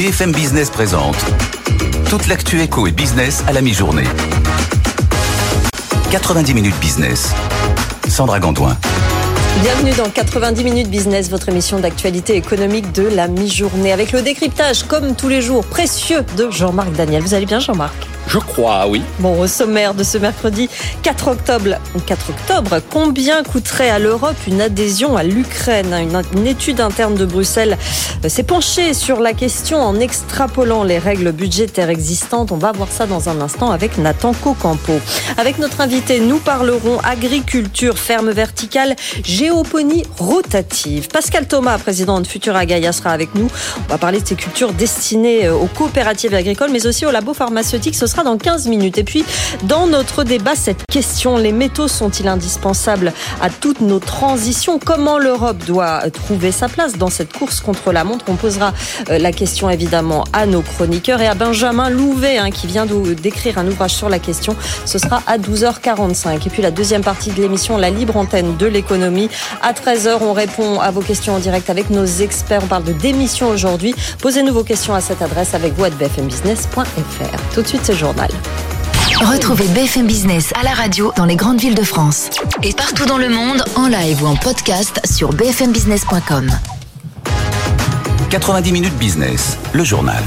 BFM Business présente toute l'actu éco et business à la mi-journée. 90 minutes business. Sandra Gandoin. Bienvenue dans 90 minutes business, votre émission d'actualité économique de la mi-journée avec le décryptage, comme tous les jours, précieux de Jean-Marc Daniel. Vous allez bien Jean-Marc? Je crois, oui. Bon, au sommaire de ce mercredi 4 octobre, 4 octobre combien coûterait à l'Europe une adhésion à l'Ukraine? Une, étude interne de Bruxelles euh, s'est penchée sur la question en extrapolant les règles budgétaires existantes. On va voir ça dans un instant avec Nathan Cocampo. Avec notre invité, nous parlerons agriculture, ferme verticale, géoponie rotative. Pascal Thomas, président de Futura Gaia, sera avec nous. On va parler de ces cultures destinées euh, aux coopératives agricoles, mais aussi aux labos pharmaceutiques. Dans 15 minutes. Et puis, dans notre débat, cette question, les métaux sont-ils indispensables à toutes nos transitions? Comment l'Europe doit trouver sa place dans cette course contre la montre? On posera euh, la question évidemment à nos chroniqueurs et à Benjamin Louvet hein, qui vient d'écrire un ouvrage sur la question. Ce sera à 12h45. Et puis la deuxième partie de l'émission, la libre antenne de l'économie. À 13h, on répond à vos questions en direct avec nos experts. On parle de démission aujourd'hui. Posez-nous vos questions à cette adresse avec vous à bfmbusiness.fr. Tout de suite, c'est Retrouvez BFM Business à la radio dans les grandes villes de France. Et partout dans le monde, en live ou en podcast sur bfmbusiness.com. 90 minutes business, le journal.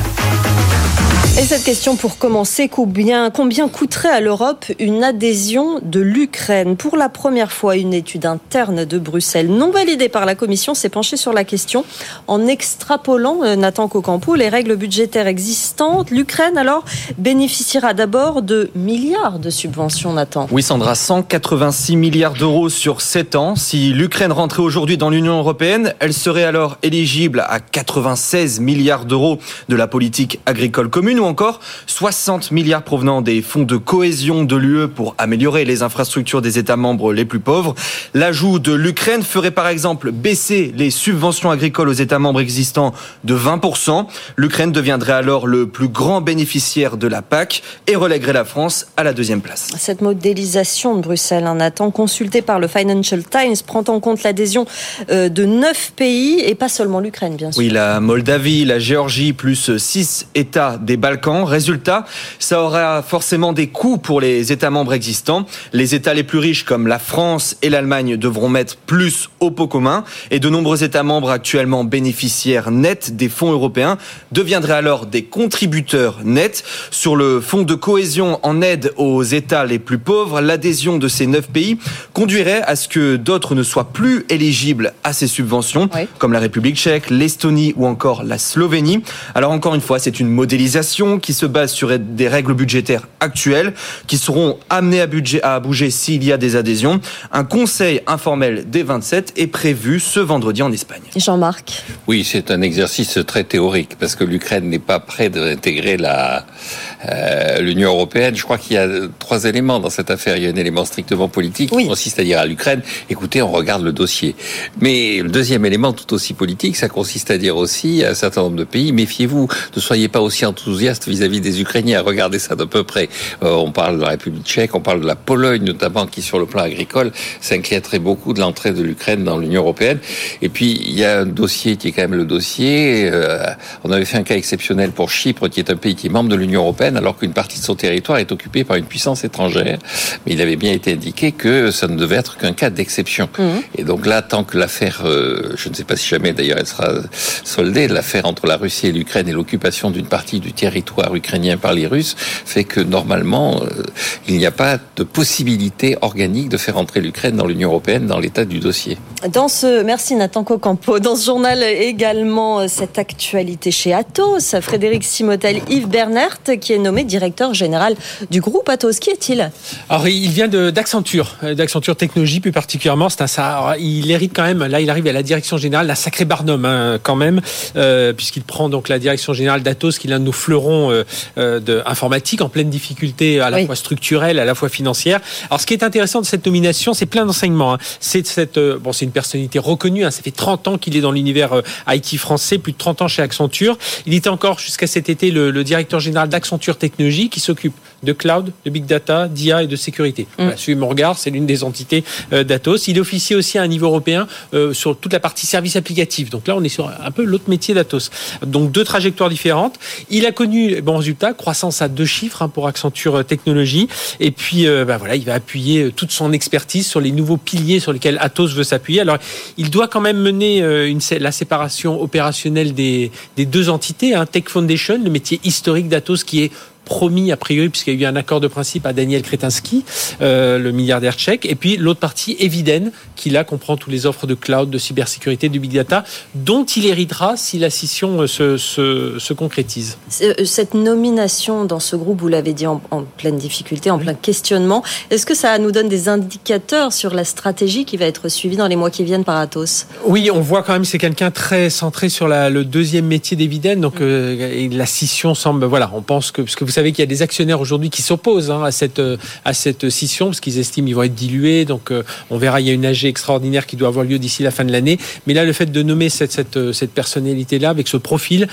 Et cette question pour commencer, combien, combien coûterait à l'Europe une adhésion de l'Ukraine? Pour la première fois, une étude interne de Bruxelles, non validée par la Commission, s'est penchée sur la question en extrapolant, euh, Nathan Cocampo, les règles budgétaires existantes. L'Ukraine, alors, bénéficiera d'abord de milliards de subventions, Nathan. Oui, Sandra, 186 milliards d'euros sur 7 ans. Si l'Ukraine rentrait aujourd'hui dans l'Union européenne, elle serait alors éligible à 96 milliards d'euros de la politique agricole commune ou encore 60 milliards provenant des fonds de cohésion de l'UE pour améliorer les infrastructures des États membres les plus pauvres. L'ajout de l'Ukraine ferait par exemple baisser les subventions agricoles aux États membres existants de 20%. L'Ukraine deviendrait alors le plus grand bénéficiaire de la PAC et relèguerait la France à la deuxième place. Cette modélisation de Bruxelles, un Nathan, consulté par le Financial Times, prend en compte l'adhésion euh, de neuf pays et pas seulement l'Ukraine, bien sûr. Oui, la Moldavie, la Géorgie, plus six États des Balkans Résultat, ça aura forcément des coûts pour les États membres existants. Les États les plus riches comme la France et l'Allemagne devront mettre plus au pot commun et de nombreux États membres actuellement bénéficiaires nets des fonds européens deviendraient alors des contributeurs nets. Sur le fonds de cohésion en aide aux États les plus pauvres, l'adhésion de ces neuf pays conduirait à ce que d'autres ne soient plus éligibles à ces subventions, comme la République tchèque, l'Estonie ou encore la Slovénie. Alors encore une fois, c'est une modélisation qui se base sur des règles budgétaires actuelles qui seront amenées à, budget, à bouger s'il y a des adhésions. Un conseil informel des 27 est prévu ce vendredi en Espagne. Jean-Marc Oui, c'est un exercice très théorique parce que l'Ukraine n'est pas prête d'intégrer la, euh, l'Union européenne. Je crois qu'il y a trois éléments dans cette affaire. Il y a un élément strictement politique qui consiste à dire à l'Ukraine, écoutez, on regarde le dossier. Mais le deuxième élément, tout aussi politique, ça consiste à dire aussi à un certain nombre de pays, méfiez-vous, ne soyez pas aussi vis-à-vis des Ukrainiens. Regardez ça de peu près. Euh, on parle de la République tchèque, on parle de la Pologne notamment, qui sur le plan agricole s'inquiéterait beaucoup de l'entrée de l'Ukraine dans l'Union européenne. Et puis il y a un dossier qui est quand même le dossier. Euh, on avait fait un cas exceptionnel pour Chypre, qui est un pays qui est membre de l'Union européenne alors qu'une partie de son territoire est occupée par une puissance étrangère. Mais il avait bien été indiqué que ça ne devait être qu'un cas d'exception. Mmh. Et donc là, tant que l'affaire, euh, je ne sais pas si jamais d'ailleurs elle sera soldée, l'affaire entre la Russie et l'Ukraine et l'occupation d'une partie du territoire ukrainien par les Russes fait que normalement, euh, il n'y a pas de possibilité organique de faire entrer l'Ukraine dans l'Union européenne dans l'état du dossier. Dans ce, merci Nathan Cocampo. Dans ce journal également, euh, cette actualité chez Atos, Frédéric Simotel, Yves Bernert, qui est nommé directeur général du groupe Atos. Qui est-il? Alors, il vient d'Accenture, euh, d'Accenture Technologies plus particulièrement. C'est un, ça, il hérite quand même, là, il arrive à la direction générale d'un sacré barnum, hein, quand même, euh, puisqu'il prend donc la direction générale d'Atos, qui est l'un de nos fleurons euh, de informatique en pleine difficulté, à la fois structurelle, à la fois financière. Alors, ce qui est intéressant de cette nomination, c'est plein d'enseignements. Hein. C'est cette, bon, c'est une personnalité reconnue. Hein. Ça fait 30 ans qu'il est dans l'univers IT français, plus de 30 ans chez Accenture. Il était encore jusqu'à cet été le, le directeur général d'Accenture Technologie qui s'occupe de cloud, de big data, d'IA et de sécurité. Mm. Voilà, mon regard, c'est l'une des entités euh, d'Atos. Il officie aussi à un niveau européen euh, sur toute la partie service applicatif. Donc là, on est sur un peu l'autre métier d'Atos. Donc deux trajectoires différentes. Il a connu bon résultat, croissance à deux chiffres hein, pour Accenture Technologies. Et puis, bah, voilà, il va appuyer toute son expertise sur les nouveaux piliers sur lesquels Atos veut s'appuyer. Alors, il doit quand même mener une, la séparation opérationnelle des, des deux entités. Hein, Tech Foundation, le métier historique d'Atos qui est promis a priori, puisqu'il y a eu un accord de principe à Daniel Kretinsky, euh, le milliardaire tchèque, et puis l'autre partie, Eviden, qui là comprend toutes les offres de cloud, de cybersécurité, du big data, dont il héritera si la scission euh, se, se, se concrétise. Euh, cette nomination dans ce groupe, vous l'avez dit en, pleine difficulté, en plein questionnement, est-ce que ça nous donne des indicateurs sur la stratégie qui va être suivie dans les mois qui viennent par Atos? Oui, on voit quand même c'est quelqu'un très centré sur la, le deuxième métier d'Eviden, donc mm. la scission semble, voilà, on pense que, parce que vous savez qu'il y a des actionnaires aujourd'hui qui s'opposent hein, à cette euh, à cette scission parce qu'ils estiment qu'ils vont être dilués. Donc euh, on verra, il y a une AG extraordinaire qui doit avoir lieu d'ici la fin de l'année. Mais là, le fait de nommer cette cette, euh, cette personnalité là avec ce profil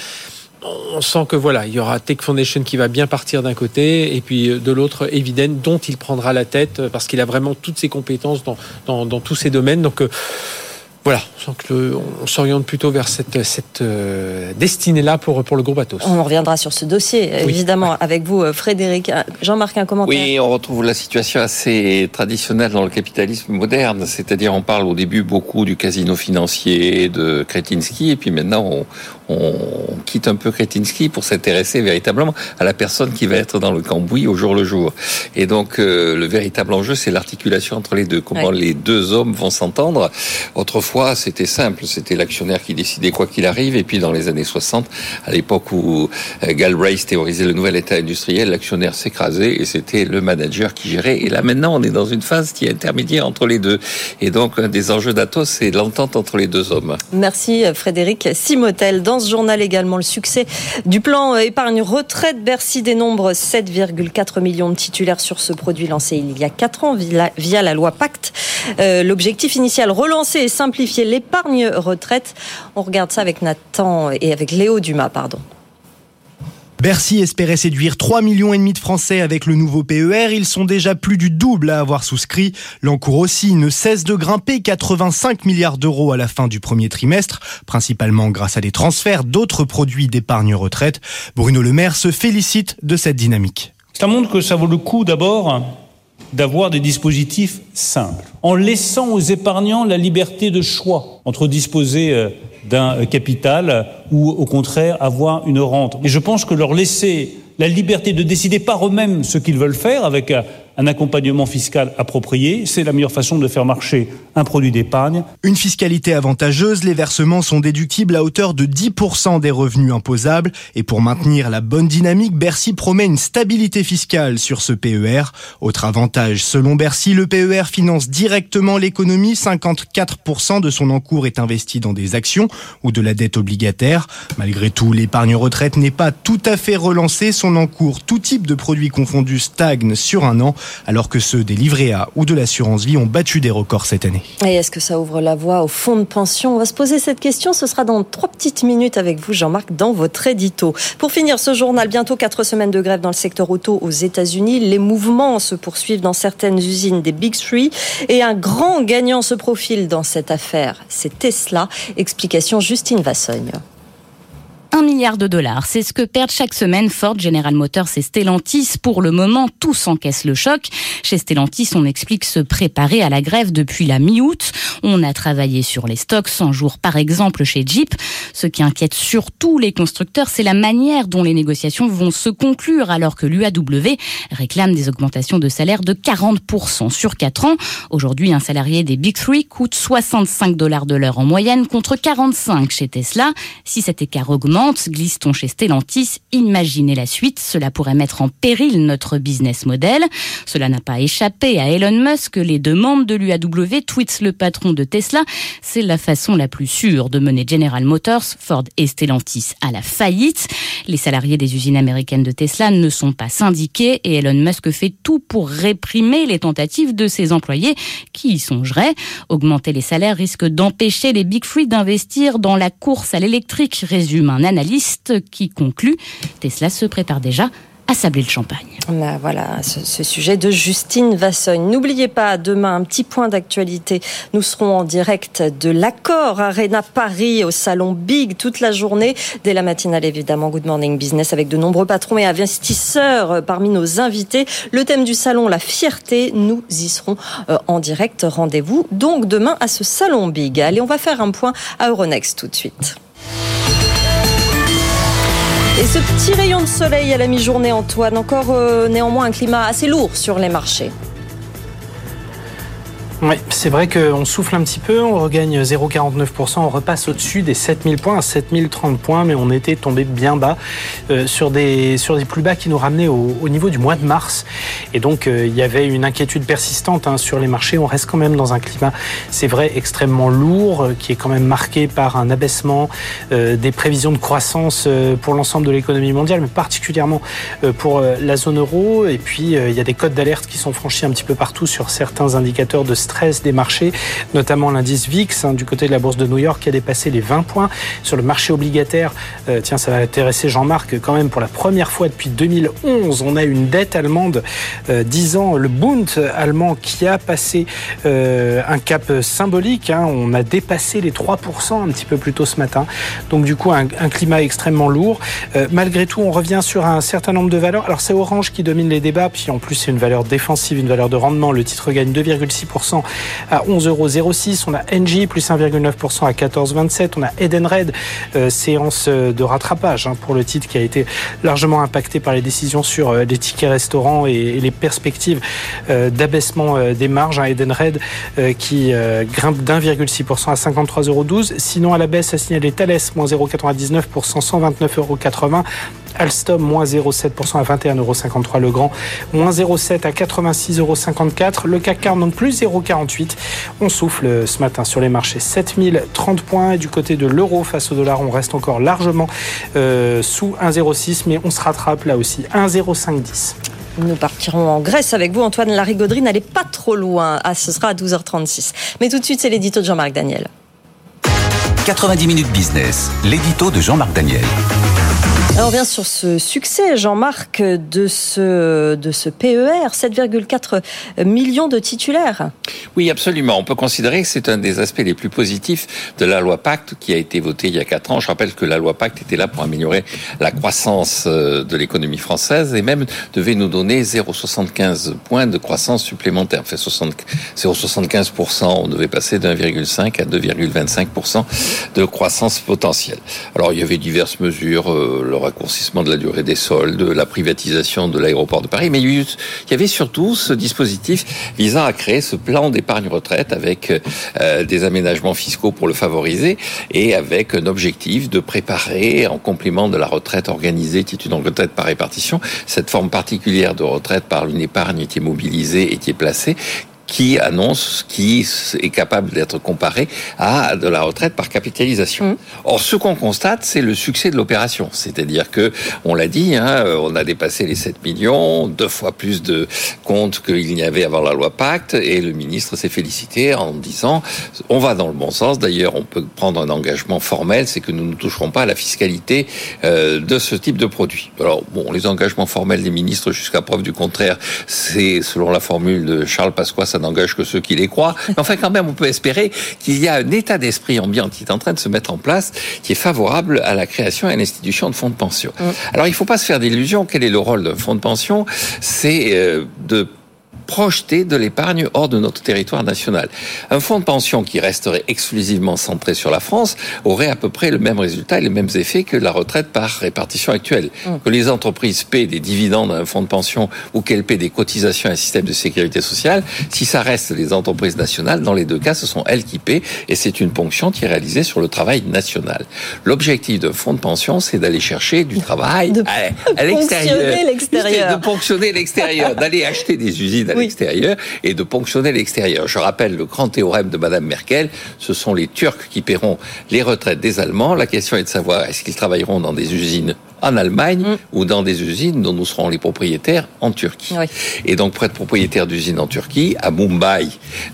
on sent que voilà, il y aura Tech Foundation qui va bien partir d'un côté et puis de l'autre Eviden dont il prendra la tête parce qu'il a vraiment toutes ses compétences dans, dans, dans tous ces domaines. Donc voilà, on s'oriente plutôt vers cette, cette euh, destinée-là pour, pour le groupe Atos. On reviendra sur ce dossier, évidemment, avec vous, euh, Frédéric. Euh, Jean-Marc, un commentaire Oui, on retrouve la situation assez traditionnelle dans le capitalisme moderne, c'est-à-dire on parle au début beaucoup du casino financier, de Kretinsky, et puis maintenant on, on quitte un peu Kretinsky pour s'intéresser véritablement à la personne qui va être dans le cambouis au jour le jour. Et donc le véritable enjeu, c'est l'articulation entre les deux, comment les deux hommes vont s'entendre. Autrefois, fois, c'était simple. C'était l'actionnaire qui décidait quoi qu'il arrive. Et puis, dans les années 60, à l'époque où euh, Galbraith théorisait le nouvel état industriel, l'actionnaire s'écrasait et c'était le manager qui gérait. Et là, maintenant, on est dans une phase qui est intermédiaire entre les deux. Et donc, un des enjeux d'Atos, c'est l'entente entre les deux hommes. Merci, Frédéric Simotel. Dans ce journal également, le succès du plan épargne retraite. Bercy dénombre 7,4 millions de titulaires sur ce produit lancé il y a 4 ans via la loi Pacte. Euh, l'objectif initial, relancer et simplifier l'épargne retraite. On regarde ça avec Nathan et avec Léo Dumas, pardon. Bercy espérait séduire 3 millions et demi de Français avec le nouveau PER. Ils sont déjà plus du double à avoir souscrit. L'encours aussi ne cesse de grimper 85 milliards d'euros à la fin du premier trimestre, principalement grâce à des transferts d'autres produits d'épargne retraite. Bruno Le Maire se félicite de cette dynamique. Ça montre que ça vaut le coup d'abord d'avoir des dispositifs simples, en laissant aux épargnants la liberté de choix entre disposer euh, d'un capital ou au contraire avoir une rente. Et je pense que leur laisser la liberté de décider par eux-mêmes ce qu'ils veulent faire avec euh, un accompagnement fiscal approprié, c'est la meilleure façon de faire marcher un produit d'épargne. Une fiscalité avantageuse, les versements sont déductibles à hauteur de 10% des revenus imposables. Et pour maintenir la bonne dynamique, Bercy promet une stabilité fiscale sur ce PER. Autre avantage, selon Bercy, le PER finance directement l'économie. 54% de son encours est investi dans des actions ou de la dette obligataire. Malgré tout, l'épargne retraite n'est pas tout à fait relancée. Son encours, tout type de produits confondus, stagne sur un an alors que ceux des livrets A ou de l'assurance vie ont battu des records cette année. Et est-ce que ça ouvre la voie au fonds de pension? On va se poser cette question. Ce sera dans trois petites minutes avec vous, Jean-Marc, dans votre édito. Pour finir ce journal, bientôt quatre semaines de grève dans le secteur auto aux États-Unis. Les mouvements se poursuivent dans certaines usines des Big Three et un grand gagnant se profile dans cette affaire. C'est Tesla. Explication Justine Vassogne. Un milliard de dollars, c'est ce que perdent chaque semaine Ford, General Motors et Stellantis. Pour le moment, tous encaissent le choc. Chez Stellantis, on explique se préparer à la grève depuis la mi-août. On a travaillé sur les stocks 100 jours, par exemple, chez Jeep. Ce qui inquiète surtout les constructeurs, c'est la manière dont les négociations vont se conclure, alors que l'UAW réclame des augmentations de salaire de 40% sur 4 ans. Aujourd'hui, un salarié des Big Three coûte 65 dollars de l'heure en moyenne contre 45 chez Tesla. Si cet écart augmente, glisse-t-on chez Stellantis, imaginez la suite, cela pourrait mettre en péril notre business model. Cela n'a pas échappé à Elon Musk, les demandes de l'UAW, tweets le patron de Tesla, c'est la façon la plus sûre de mener General Motors, Ford et Stellantis à la faillite. Les salariés des usines américaines de Tesla ne sont pas syndiqués et Elon Musk fait tout pour réprimer les tentatives de ses employés qui y songeraient. Augmenter les salaires risque d'empêcher les Big Free d'investir dans la course à l'électrique, résume un analyste qui conclut Tesla se prépare déjà à Sablé-le-Champagne. Bah, voilà, ce, sujet de Justine Vassogne. N'oubliez pas, demain, un petit point d'actualité. Nous serons en direct de l'accord Arena Paris au Salon Big toute la journée. Dès la matinale, évidemment, Good Morning Business avec de nombreux patrons et investisseurs parmi nos invités. Le thème du salon, la fierté. Nous y serons euh, en direct. Rendez-vous donc demain à ce Salon Big. Allez, on va faire un point à Euronext tout de suite. Et ce petit rayon de soleil à la mi-journée, Antoine, encore euh, néanmoins un climat assez lourd sur les marchés. Oui, c'est vrai qu'on souffle un petit peu, on regagne 0,49%, on repasse au-dessus des 7000 points, à 7030 points, mais on était tombé bien bas euh, sur, des, sur des plus bas qui nous ramenaient au, niveau du mois de mars. Et donc, euh, il y avait une inquiétude persistante hein, sur les marchés. On reste quand même dans un climat, c'est vrai, extrêmement lourd, euh, qui est quand même marqué par un abaissement des prévisions de croissance pour l'ensemble de l'économie mondiale, mais particulièrement pour la zone euro. Et puis, il y a des codes d'alerte qui sont franchis un petit peu partout sur certains indicateurs de des marchés, notamment l'indice VIX hein, du côté de la bourse de New York qui a dépassé les 20 points. Sur le marché obligataire, euh, tiens, ça va intéresser Jean-Marc quand même pour la première fois depuis 2011, on a une dette allemande euh, 10 ans, le Bund allemand qui a passé euh, un cap symbolique. Hein. on a dépassé les 3% un petit peu plus tôt ce matin. Donc du coup, un, un climat extrêmement lourd. Euh, malgré tout, on revient sur un certain nombre de valeurs. Alors c'est Orange qui domine les débats, puis en plus c'est une valeur défensive, une valeur de rendement. Le titre gagne 2,6% à 11,06 euros. On a NG plus 1,9% à 14,27. On a Edenred, euh, séance euh, de rattrapage hein, pour le titre qui a été largement impacté par les décisions sur euh, les tickets restaurants et, les perspectives d'abaissement des marges. à hein, Edenred qui grimpe d'1,6% à 53,12 euros. Sinon, à la baisse, a signalé Thales, moins 0,99%, 129,80 euros. Alstom, moins 0,7% à 21,53 Le Grand, moins 0,7 à 86,54 Le CAC 40, donc plus 0,48. On souffle ce matin sur les marchés 7030 points. Et du côté de l'euro face au dollar, on reste encore largement euh, sous 1,06, mais on se rattrape là aussi. 1,0510. Nous partirons en Grèce avec vous, Antoine. La rigoderie n'allait pas trop loin. Ah, ce sera à 12h36. Mais tout de suite, c'est l'édito de Jean-Marc Daniel. 90 minutes business, l'édito de Jean-Marc Daniel. On revient sur ce succès, Jean-Marc, de ce, de PER, 7,4 millions de titulaires. Oui, absolument. On peut considérer que c'est un des aspects les plus positifs de la loi Pacte qui a été votée il y a 4 ans. Je rappelle que la loi Pacte était là pour améliorer la croissance euh, de l'économie française et même devait nous donner 0,75 points de croissance supplémentaire. Fait 0,75%, on devait passer d'1,5 à 2,25% de croissance potentielle. Alors il y avait diverses mesures, euh, raccourcissement de la durée des soldes, la privatisation de l'aéroport de Paris, mais il y avait surtout ce dispositif visant à créer ce plan d'épargne retraite avec euh, des aménagements fiscaux pour le favoriser et avec un objectif de préparer, en complément de la retraite organisée qui est une retraite par répartition, cette forme particulière de retraite par une épargne qui est mobilisée et qui est placée, qui annonce qui est capable d'être comparé à de la retraite par capitalisation. Mmh. Or, ce qu'on constate, c'est le succès de l'opération. C'est-à-dire que, on l'a dit, hein, on a dépassé les 7 millions, deux fois plus de comptes qu'il n'y avait avant la loi Pacte, et le ministre s'est félicité en disant, on va dans le bon sens. D'ailleurs, on peut prendre un engagement formel, c'est que nous ne toucherons pas à la fiscalité euh, de ce type de produit. Alors, bon, les engagements formels des ministres, jusqu'à preuve du contraire, c'est, selon la formule de Charles Pasqua, ça n'engage que ceux qui les croient. Mais enfin, quand même, on peut espérer qu'il y a un état d'esprit ambiant qui est en train de se mettre en place, qui est favorable à la création et à l'institution de fonds de pension. Mm. Alors, il ne faut pas se faire d'illusions. Quel est le rôle d'un fonds de pension? C'est euh, de projeter de l'épargne hors de notre territoire national. Un fonds de pension qui resterait exclusivement centré sur la France aurait à peu près le même résultat et les mêmes effets que la retraite par répartition actuelle. Mm. Que les entreprises paient des dividendes à un fonds de pension ou qu'elles paient des cotisations à un système de sécurité sociale, si ça reste les entreprises nationales, dans les deux cas, ce sont elles qui paient et c'est une ponction qui est réalisée sur le travail national. L'objectif d'un fonds de pension, c'est d'aller chercher du travail à, l'extérieur. De ponctionner l'extérieur, d'aller acheter des usines l'extérieur et de ponctionner l'extérieur. Je rappelle le grand théorème de Madame Merkel, ce sont les Turcs qui paieront les retraites des Allemands. La question est de savoir est-ce qu'ils travailleront dans des usines en Allemagne mm. ou dans des usines dont nous serons les propriétaires en Turquie. Et donc pour être propriétaire d'usines en Turquie, à Mumbai,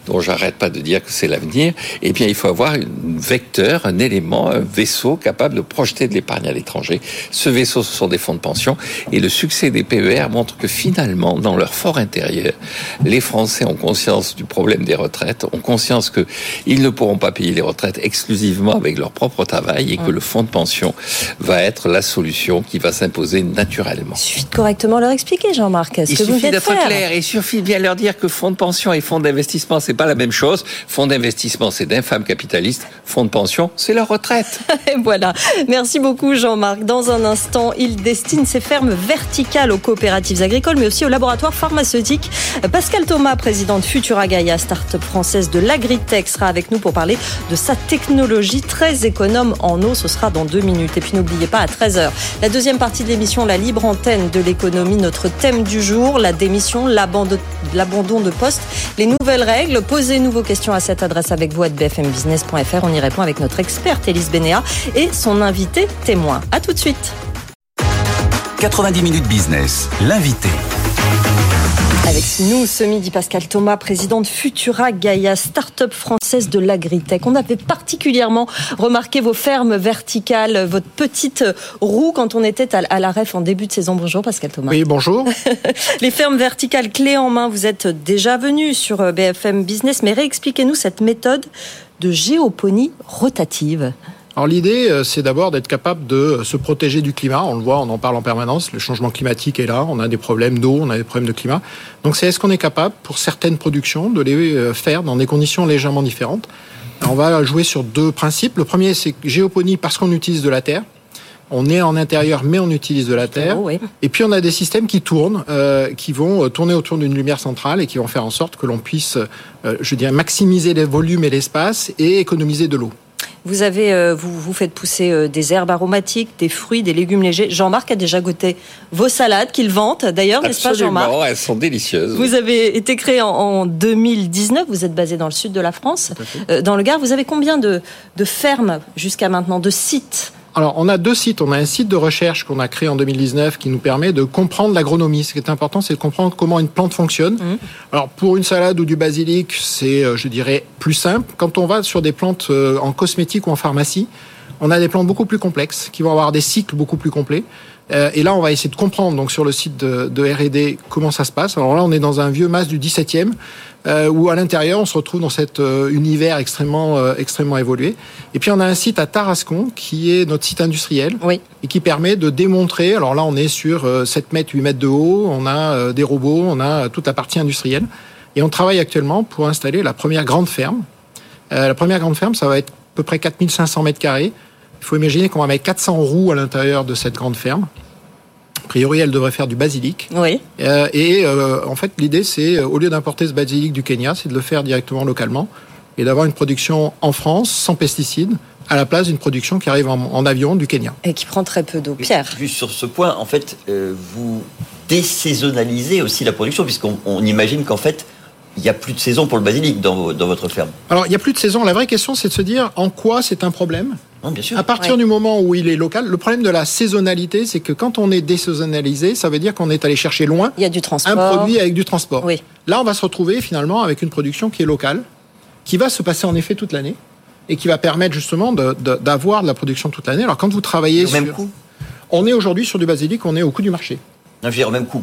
dont j'arrête pas de dire que c'est l'avenir, eh bien il faut avoir un vecteur, un élément, un vaisseau capable de projeter de l'épargne à l'étranger. Ce vaisseau, ce sont des fonds de pension. Et le succès des PER montre que finalement, dans leur fort intérieur, les Français ont conscience du problème des retraites, ont conscience qu'ils ne pourront pas payer les retraites exclusivement avec leur propre travail et que le fonds de pension va être la solution qui va s'imposer naturellement. Il suffit de correctement leur expliquer, Jean-Marc. Il suffit d'être clair. Il suffit de bien leur dire que fonds de pension et fonds d'investissement, c'est pas la même chose. Fonds d'investissement, c'est d'infâmes capitalistes. Fonds de pension, c'est leur retraite. Et voilà. Merci beaucoup, Jean-Marc. Dans un instant, il destine ses fermes verticales aux coopératives agricoles, mais aussi aux laboratoires pharmaceutiques. Pascal Thomas, président de Futura Gaia, start-up française de l'agritech, sera avec nous pour parler de sa technologie très économe en eau. Ce sera dans deux minutes. Et puis n'oubliez pas, à 13h, la deuxième partie de l'émission, la libre antenne de l'économie, notre thème du jour, la démission, l'abandon de poste, les nouvelles règles. Posez-nous vos questions à cette adresse avec vous à bfmbusiness.fr. On y répond avec notre experte Elise Bénéa et son invité témoin. À tout de suite. 90 minutes business, l'invité. Avec nous ce midi, Pascal Thomas, président de Futura Gaia, start-up française de l'agritech. On avait particulièrement remarqué vos fermes verticales, votre petite roue quand on était à la REF en début de saison. Bonjour Pascal Thomas. Oui, bonjour. Les fermes verticales clés en main, vous êtes déjà venu sur BFM Business, mais réexpliquez-nous cette méthode de géoponie rotative. Alors l'idée, euh, c'est d'abord d'être capable de se protéger du climat. On le voit, on en parle en permanence. Le changement climatique est là. On a des problèmes d'eau, on a des problèmes de climat. Donc c'est est-ce qu'on est capable, pour certaines productions, de les euh, faire dans des conditions légèrement différentes? on va jouer sur deux principes. Le premier, c'est géoponie parce qu'on utilise de la terre. On est en intérieur, mais on utilise de la terre. Et puis on a des systèmes qui tournent, euh, qui vont tourner autour d'une lumière centrale et qui vont faire en sorte que l'on puisse, je dirais, maximiser les volumes et l'espace et économiser de l'eau. Vous avez, euh, vous, vous faites pousser euh, des herbes aromatiques, des fruits, des légumes légers. Jean-Marc a déjà goûté vos salades qu'il vante, d'ailleurs, n'est-ce pas, Jean-Marc Elles sont délicieuses. Vous avez été créé en, 2019. Vous êtes basé dans le sud de la France, euh, dans le Gard. Vous avez combien de, de fermes jusqu'à maintenant, de sites alors, on a deux sites. On a un site de recherche qu'on a créé en 2019 qui nous permet de comprendre l'agronomie. Ce qui est important, c'est de comprendre comment une plante fonctionne. Mmh. Alors, pour une salade ou du basilic, c'est, euh, je dirais, plus simple. Quand on va sur des plantes euh, en cosmétique ou en pharmacie, on a des plantes beaucoup plus complexes qui vont avoir des cycles beaucoup plus complets. Euh, et là, on va essayer de comprendre donc sur le site de, de R&D comment ça se passe. Alors là, on est dans un vieux mas du 17e euh, où à l'intérieur, on se retrouve dans cet euh, univers extrêmement, extrêmement évolué. Et puis, on a un site à Tarascon, qui est notre site industriel, oui. et qui permet de démontrer, alors là, on est sur 7 mètres, 8 mètres de haut, on a des robots, on a toute la partie industrielle, et on travaille actuellement pour installer la première grande ferme. la première grande ferme, ça va être à peu près 4500 mètres carrés. Il faut imaginer qu'on va mettre 400 roues à l'intérieur de cette grande ferme. A priori, elle devrait faire du basilic. Oui. Euh, et euh, en fait, l'idée, c'est euh, au lieu d'importer ce basilic du Kenya, c'est de le faire directement localement et d'avoir une production en France sans pesticides à la place d'une production qui arrive en, avion du Kenya. Et qui prend très peu d'eau. Pierre. Juste sur ce point, en fait, vous désaisonnalisez aussi la production, puisqu'on imagine qu'en fait, il n'y a plus de saison pour le basilic dans, dans, votre ferme. Alors, il n'y a plus de saison. La vraie question, c'est de se dire en quoi c'est un problème. bien sûr. À partir du moment où il est local, le problème de la saisonnalité, c'est que quand on est désaisonnalisé, ça veut dire qu'on est allé chercher loin il y a du transport. un produit avec du transport. Oui. Là, on va se retrouver finalement avec une production qui est locale, qui va se passer en effet toute l'année et qui va permettre justement d'avoir de, de, la production toute l'année. Alors, quand vous travaillez au même coût On est aujourd'hui sur du basilic, on est au coût du marché. Non, je veux dire, au même coût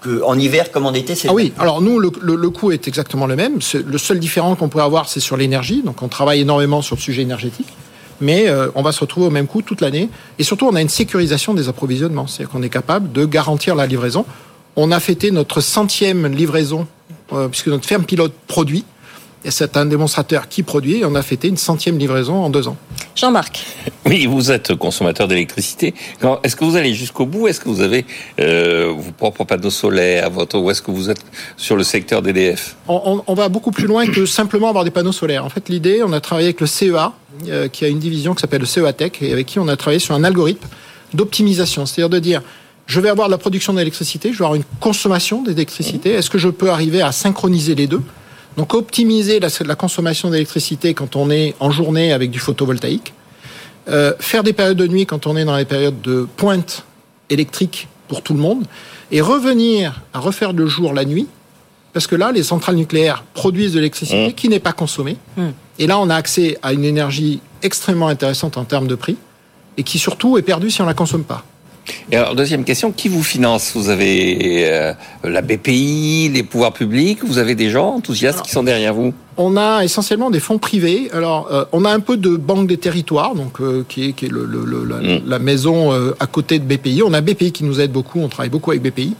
que, en hiver comme en été, c'est. Ah oui. Alors nous, le, le, coût est exactement le même. Le seul différent qu'on pourrait avoir, c'est sur l'énergie. Donc on travaille énormément sur le sujet énergétique. Mais euh, on va se retrouver au même coût toute l'année. Et surtout, on a une sécurisation des approvisionnements. C'est-à-dire qu'on est capable de garantir la livraison. On a fêté notre centième livraison, euh, puisque notre ferme pilote produit. Et c'est un démonstrateur qui produit. Et on a fêté une centième livraison en deux ans. Jean-Marc. Oui, vous êtes consommateur d'électricité. Est-ce que vous allez jusqu'au bout? Est-ce que vous avez euh, vos propres panneaux solaires votre, Ou est-ce que vous êtes sur le secteur d'EDF on, on, va beaucoup plus loin que simplement avoir des panneaux solaires. En fait, l'idée, on a travaillé avec le CEA, euh, qui a une division qui s'appelle le CEA Tech, et avec qui on a travaillé sur un algorithme d'optimisation. C'est-à-dire de dire, je vais avoir de la production d'électricité, je vais avoir une consommation d'électricité. Est-ce que je peux arriver à synchroniser les deux? Donc optimiser la, consommation d'électricité quand on est en journée avec du photovoltaïque, euh, faire des périodes de nuit quand on est dans les périodes de pointe électrique pour tout le monde et revenir à refaire le jour la nuit, parce que là, les centrales nucléaires produisent de l'électricité mmh. qui n'est pas consommée. Mmh. Et là, on a accès à une énergie extrêmement intéressante en termes de prix et qui surtout est perdue si on ne la consomme pas. Et alors, deuxième question, qui vous finance? Vous avez euh, la BPI, les pouvoirs publics, vous avez des gens enthousiastes qui sont derrière vous? On a essentiellement des fonds privés. Alors, euh, on a un peu de Banque des Territoires, donc euh, qui est, qui est le, la, mm. la, maison à côté de BPI. On a BPI qui nous aide beaucoup, on travaille beaucoup avec BPI.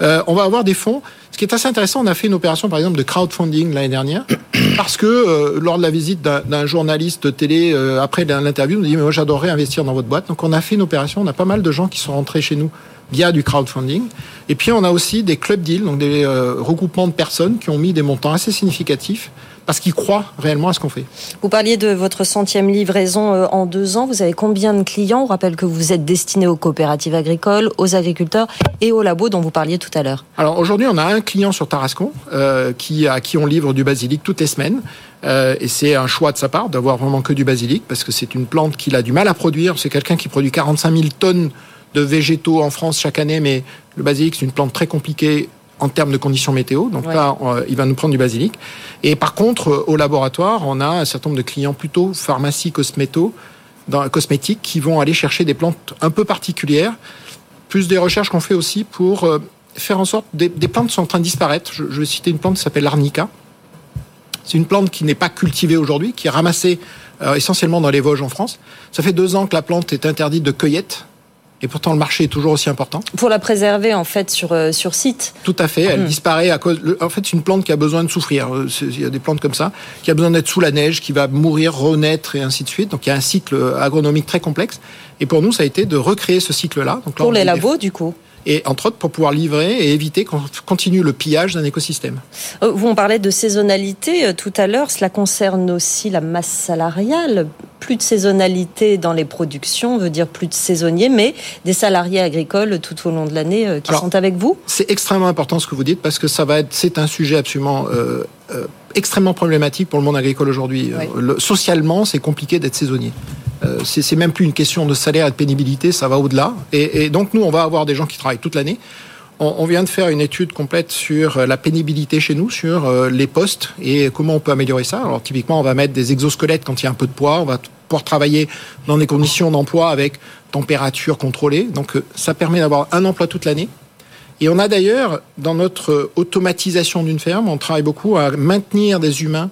on va avoir des fonds. Ce qui est assez intéressant, on a fait une opération, par exemple, de crowdfunding l'année dernière, parce que lors de la visite d'un journaliste télé, après l'interview, on nous dit, mais moi j'adorerais investir dans votre boîte. Donc on a fait une opération, on a pas mal de gens qui sont rentrés chez nous via du crowdfunding. Et puis on a aussi des club deals, donc des euh, regroupements de personnes qui ont mis des montants assez significatifs parce qu'ils croient réellement à ce qu'on fait. Vous parliez de votre centième livraison euh, en deux ans. Vous avez combien de clients? On rappelle que vous êtes destiné aux coopératives agricoles, aux agriculteurs et aux labos dont vous parliez tout à l'heure. Alors aujourd'hui, on a un client sur Tarascon euh, qui, à qui on livre du basilic toutes les semaines. Euh, et c'est un choix de sa part d'avoir vraiment que du basilic parce que c'est une plante qu'il a du mal à produire. C'est quelqu'un qui produit 45 000 tonnes de végétaux en France chaque année, mais le basilic, c'est une plante très compliquée en termes de conditions météo. Donc là, il va nous prendre du basilic. Et par contre, euh, au laboratoire, on a un certain nombre de clients plutôt pharmacie, cosméto, dans, cosmétiques, qui vont aller chercher des plantes un peu particulières. Plus des recherches qu'on fait aussi pour euh, faire en sorte des, des, plantes sont en train de disparaître. Je, je vais citer une plante qui s'appelle l'arnica. C'est une plante qui n'est pas cultivée aujourd'hui, qui est ramassée euh, essentiellement dans les Vosges en France. Ça fait deux ans que la plante est interdite de cueillette et pourtant, le marché est toujours aussi important. Pour la préserver, en fait, sur, euh, sur site Tout à fait. Elle hmm. disparaît à cause. En fait, c'est une plante qui a besoin de souffrir. Euh, il y a des plantes comme ça, qui a besoin d'être sous la neige, qui va mourir, renaître et ainsi de suite. Donc, il y a un cycle agronomique très complexe. Et pour nous, ça a été de recréer ce cycle-là. Pour les labos, du coup et entre autres pour pouvoir livrer et éviter qu'on continue le pillage d'un écosystème. Euh, vous, on parlait de saisonnalité euh, tout à l'heure, cela concerne aussi la masse salariale. Plus de saisonnalité dans les productions veut dire plus de saisonniers, mais des salariés agricoles tout au long de l'année euh, qui sont avec vous C'est extrêmement important ce que vous dites parce que ça va être, c'est un sujet absolument extrêmement problématique pour le monde agricole aujourd'hui. Socialement, c'est compliqué d'être saisonnier. Euh, c'est même plus une question de salaire et de pénibilité, ça va au-delà. Et, donc nous, on va avoir des gens qui travaillent toute l'année. On, vient de faire une étude complète sur euh, la pénibilité chez nous, sur euh, les postes et comment on peut améliorer ça. Alors typiquement, on va mettre des exosquelettes quand il y a un peu de poids. On va pouvoir travailler dans des conditions d'emploi avec température contrôlée. Donc ça permet d'avoir un emploi toute l'année. Et on a d'ailleurs, dans notre automatisation d'une ferme, on travaille beaucoup à maintenir des humains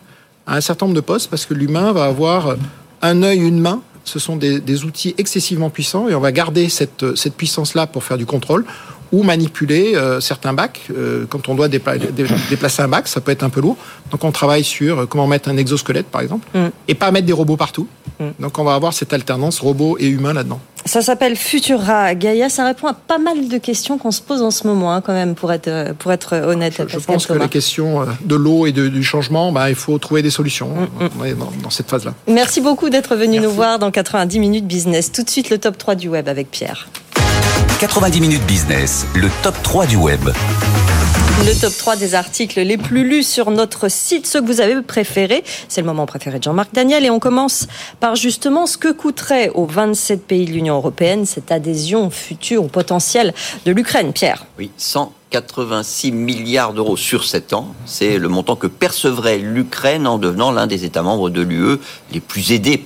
à un certain nombre de postes parce que l'humain va avoir un œil, une main ce sont des, outils excessivement puissants et on va garder cette, puissance-là pour faire du contrôle ou manipuler euh, certains bacs. Euh, quand on doit déplacer un bac, ça peut être un peu lourd. Donc on travaille sur euh, comment mettre un exosquelette, par exemple, mm. et pas mettre des robots partout. Mm. Donc on va avoir cette alternance robot et humain là-dedans. Ça s'appelle Futura Gaia. Ça répond à pas mal de questions qu'on se pose en ce moment, hein, quand même, pour être, pour être honnête. Je, pense que les questions de l'eau et du changement, bah, il faut trouver des solutions. Mm, on est dans, cette phase-là. Merci beaucoup d'être venu nous voir dans 90 minutes business. Tout de suite, le top 3 du web avec Pierre. 90 minutes business, le top 3 du web. Le top 3 des articles les plus lus sur notre site, ceux que vous avez préférés. C'est le moment préféré de Jean-Marc Daniel et on commence par justement ce que coûterait aux 27 pays de l'Union européenne cette adhésion future ou potentielle de l'Ukraine. Pierre. Oui, 186 milliards d'euros sur 7 ans. C'est le montant que percevrait l'Ukraine en devenant l'un des États membres de l'UE les plus aidés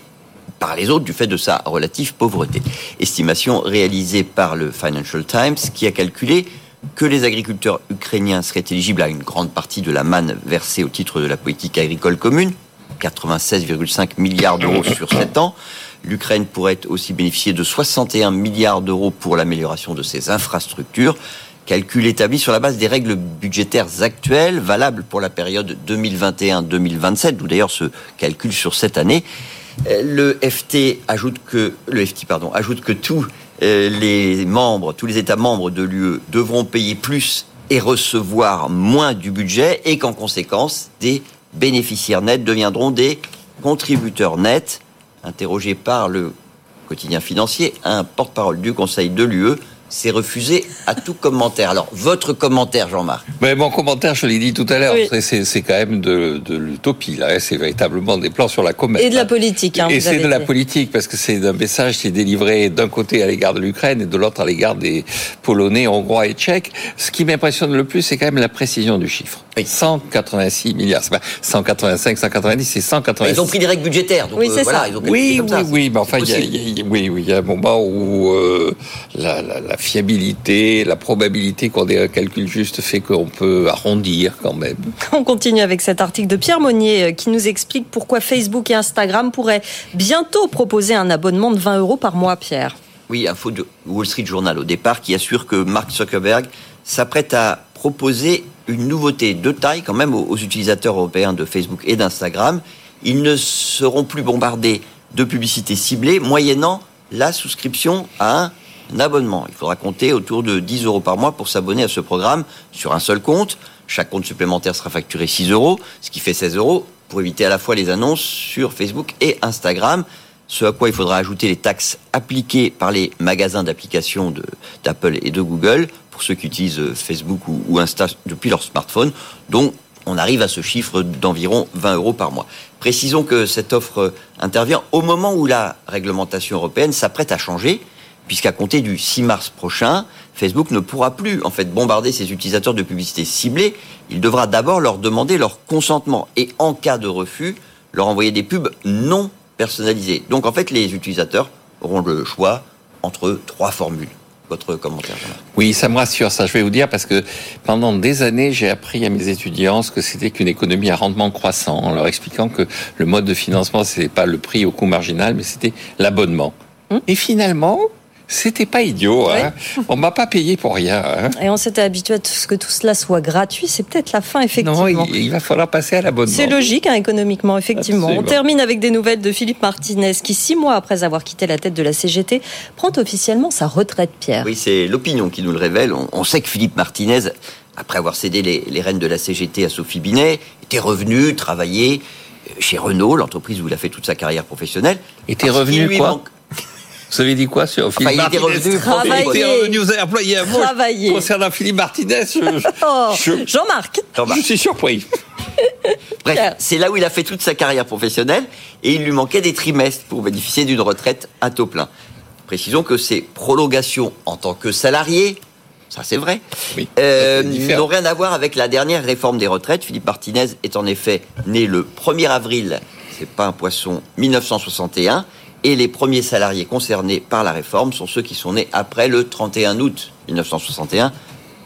par les autres du fait de sa relative pauvreté. Estimation réalisée par le Financial Times qui a calculé que les agriculteurs ukrainiens seraient éligibles à une grande partie de la manne versée au titre de la politique agricole commune, 96,5 milliards d'euros sur 7 ans. L'Ukraine pourrait aussi bénéficier de 61 milliards d'euros pour l'amélioration de ses infrastructures. Calcul établi sur la base des règles budgétaires actuelles, valables pour la période 2021-2027, d'où d'ailleurs ce calcul sur cette année. Euh, le FT ajoute que le FT pardon ajoute que tous euh, les membres, tous les États membres de l'UE devront payer plus et recevoir moins du budget et qu'en conséquence des bénéficiaires nets deviendront des contributeurs nets. Interrogé par le quotidien financier, un porte-parole du Conseil de l'UE c'est refusé à tout commentaire. Alors, votre commentaire, Jean-Marc Mais Mon commentaire, je l'ai dit tout à l'heure, c'est quand même de, de l'utopie. Là, c'est véritablement des plans sur la comète. Et de la politique. Hein, et c'est de la politique parce que c'est un message qui est délivré d'un côté à l'égard de l'Ukraine et de l'autre à l'égard des Polonais, Hongrois et Tchèques. Ce qui m'impressionne le plus, c'est quand même la précision du chiffre. 186 milliards, c'est pas 185, 190, c'est 186. Ils ont pris des règles budgétaires, donc oui, euh, voilà, ça. ils ont oui, oui, oui, mais enfin, il y, a, y, a, oui, oui, il y a un moment où euh, la, la, la, fiabilité, la probabilité qu'on ait un calcul juste fait qu'on peut arrondir quand même. On continue avec cet article de Pierre Monnier euh, qui nous explique pourquoi Facebook et Instagram pourraient bientôt proposer un abonnement de 20 euros par mois, Pierre. Oui, info de Wall Street Journal au départ qui assure que Mark Zuckerberg s'apprête à proposer une nouveauté de taille quand même aux, utilisateurs européens de Facebook et d'Instagram. Ils ne seront plus bombardés de publicités ciblées moyennant la souscription à un Il faudra compter autour de 10 euros par mois pour s'abonner à ce programme sur un seul compte. Chaque compte supplémentaire sera facturé 6 euros, ce qui fait 16 euros pour éviter à la fois les annonces sur Facebook et Instagram. Ce à quoi il faudra ajouter les taxes appliquées par les magasins d'applications d'Apple et de Google pour ceux qui utilisent euh, Facebook ou, Insta depuis leur smartphone. Donc, on arrive à ce chiffre d'environ 20 euros par mois. Précisons que cette offre intervient au moment où la réglementation européenne s'apprête à changer, puisqu'à compter du 6 mars prochain, Facebook ne pourra plus en fait bombarder ses utilisateurs de publicité ciblée. Il devra d'abord leur demander leur consentement et en cas de refus, leur envoyer des pubs non personnalisées. Donc en fait, les utilisateurs auront le choix entre trois formules votre commentaire. Oui, ça me rassure, ça je vais vous dire, parce que pendant des années, j'ai appris à mes étudiants ce que c'était qu'une économie à rendement croissant, en leur expliquant que le mode de financement, ce n'était pas le prix au coût marginal, mais c'était l'abonnement. Hum. Et finalement, c'était pas idiot. Hein. On m'a pas payé pour rien. Hein. Et on s'était habitué à ce que tout cela soit gratuit. C'est peut-être la fin, effectivement. Non, il, va falloir passer à l'abonnement. C'est logique, hein, économiquement, effectivement. On termine avec des nouvelles de Philippe Martinez, qui, six mois après avoir quitté la tête de la CGT, prend officiellement sa retraite, Pierre. Oui, c'est l'opinion qui nous le révèle. On, sait que Philippe Martinez, après avoir cédé les, les rênes de la CGT à Sophie Binet, était revenu travailler chez Renault, l'entreprise où il a fait toute sa carrière professionnelle. Était revenu quoi vous avez dit quoi sur Philippe Martinez Il était revenu, vous avez employé un mot concernant Philippe Martinez. oh, Jean-Marc. je suis surpris. Bref, c'est là où il a fait toute sa carrière professionnelle et il lui manquait des trimestres pour bénéficier d'une retraite à taux plein. Précisons que ces prolongations en tant que salarié, ça c'est vrai, oui, euh, n'ont rien à voir avec la dernière réforme des retraites. Philippe Martinez est en effet né le 1er avril, c'est pas un poisson, 1961 et les premiers salariés concernés par la réforme sont ceux qui sont nés après le 31 août 1961.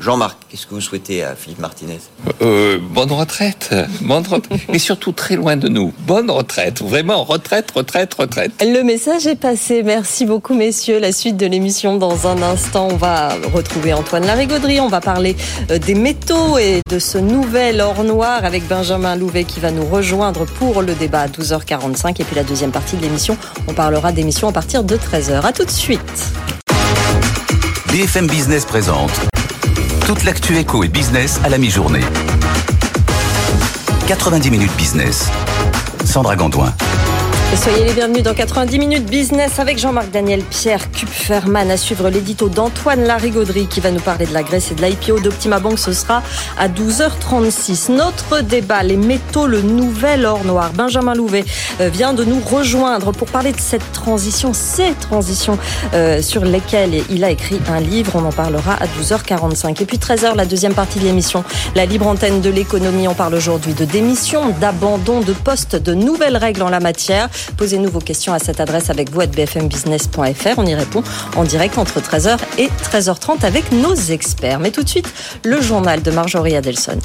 Jean-Marc, qu'est-ce que vous souhaitez à Philippe Martinez euh, Bonne retraite, bonne retraite, mais surtout très loin de nous. Bonne retraite, vraiment retraite, retraite, retraite. Le message est passé. Merci beaucoup, messieurs. La suite de l'émission dans un instant, on va retrouver Antoine Larigauderie. On va parler euh, des métaux et de ce nouvel or noir avec Benjamin Louvet qui va nous rejoindre pour le débat à 12h45 et puis la deuxième partie de l'émission, on parlera d'émissions à partir de 13h. À tout de suite. BFM Business présente toute l'actu éco et business à la mi-journée. 90 minutes business. Sandra Gondouin. Soyez les bienvenus dans 90 minutes business avec Jean-Marc Daniel, Pierre Kupferman à suivre l'édito d'Antoine Larigauderie qui va nous parler de la Grèce et de l'IPO d'Optima Bank. Ce sera à 12h36. Notre débat, les métaux, le nouvel or noir. Benjamin Louvet euh, vient de nous rejoindre pour parler de cette transition, ces transitions euh, sur lesquelles il a écrit un livre. On en parlera à 12h45. Et puis 13h, la deuxième partie de l'émission, la libre antenne de l'économie. On parle aujourd'hui de démission, d'abandon de postes, de nouvelles règles en la matière. Posez-nous vos questions à cette adresse avec vous à bfmbusiness.fr. On y répond en direct entre 13h et 13h30 avec nos experts. Mais tout de suite, le journal de Marjorie Adelson.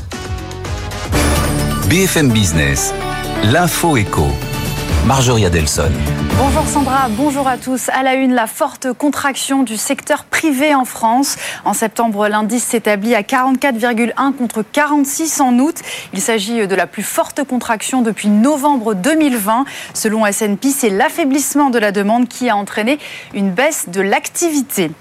BFM Business, l'info éco. Marjorie Adelson. Bonjour Sandra, bonjour à tous. À la une, la forte contraction du secteur privé en France. En septembre, l'indice s'établit à 44,1 contre 46 en août. Il s'agit de la plus forte contraction depuis novembre 2020. Selon S&P, c'est l'affaiblissement de la demande qui a entraîné une baisse de l'activité.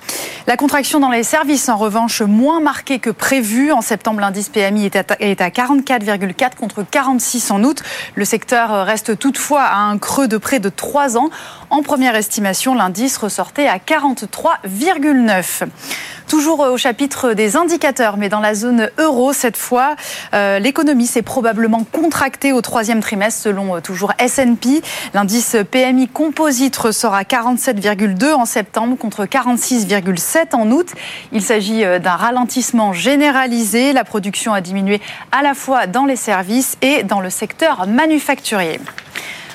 La contraction dans les services, en revanche, moins marquée que prévu. En septembre, l'indice PMI est à 44,4 contre 46 en août. Le secteur reste toutefois à un un creux de près de 3 ans. En première estimation, l'indice ressortait à 43,9. Toujours au chapitre des indicateurs, mais dans la zone euro cette fois, euh, l'économie s'est probablement contractée au troisième trimestre selon euh, toujours S&P. L'indice PMI composite ressort à 47,2 en septembre contre 46,7 en août. Il s'agit euh, d'un ralentissement généralisé. La production a diminué à la fois dans les services et dans le secteur manufacturier.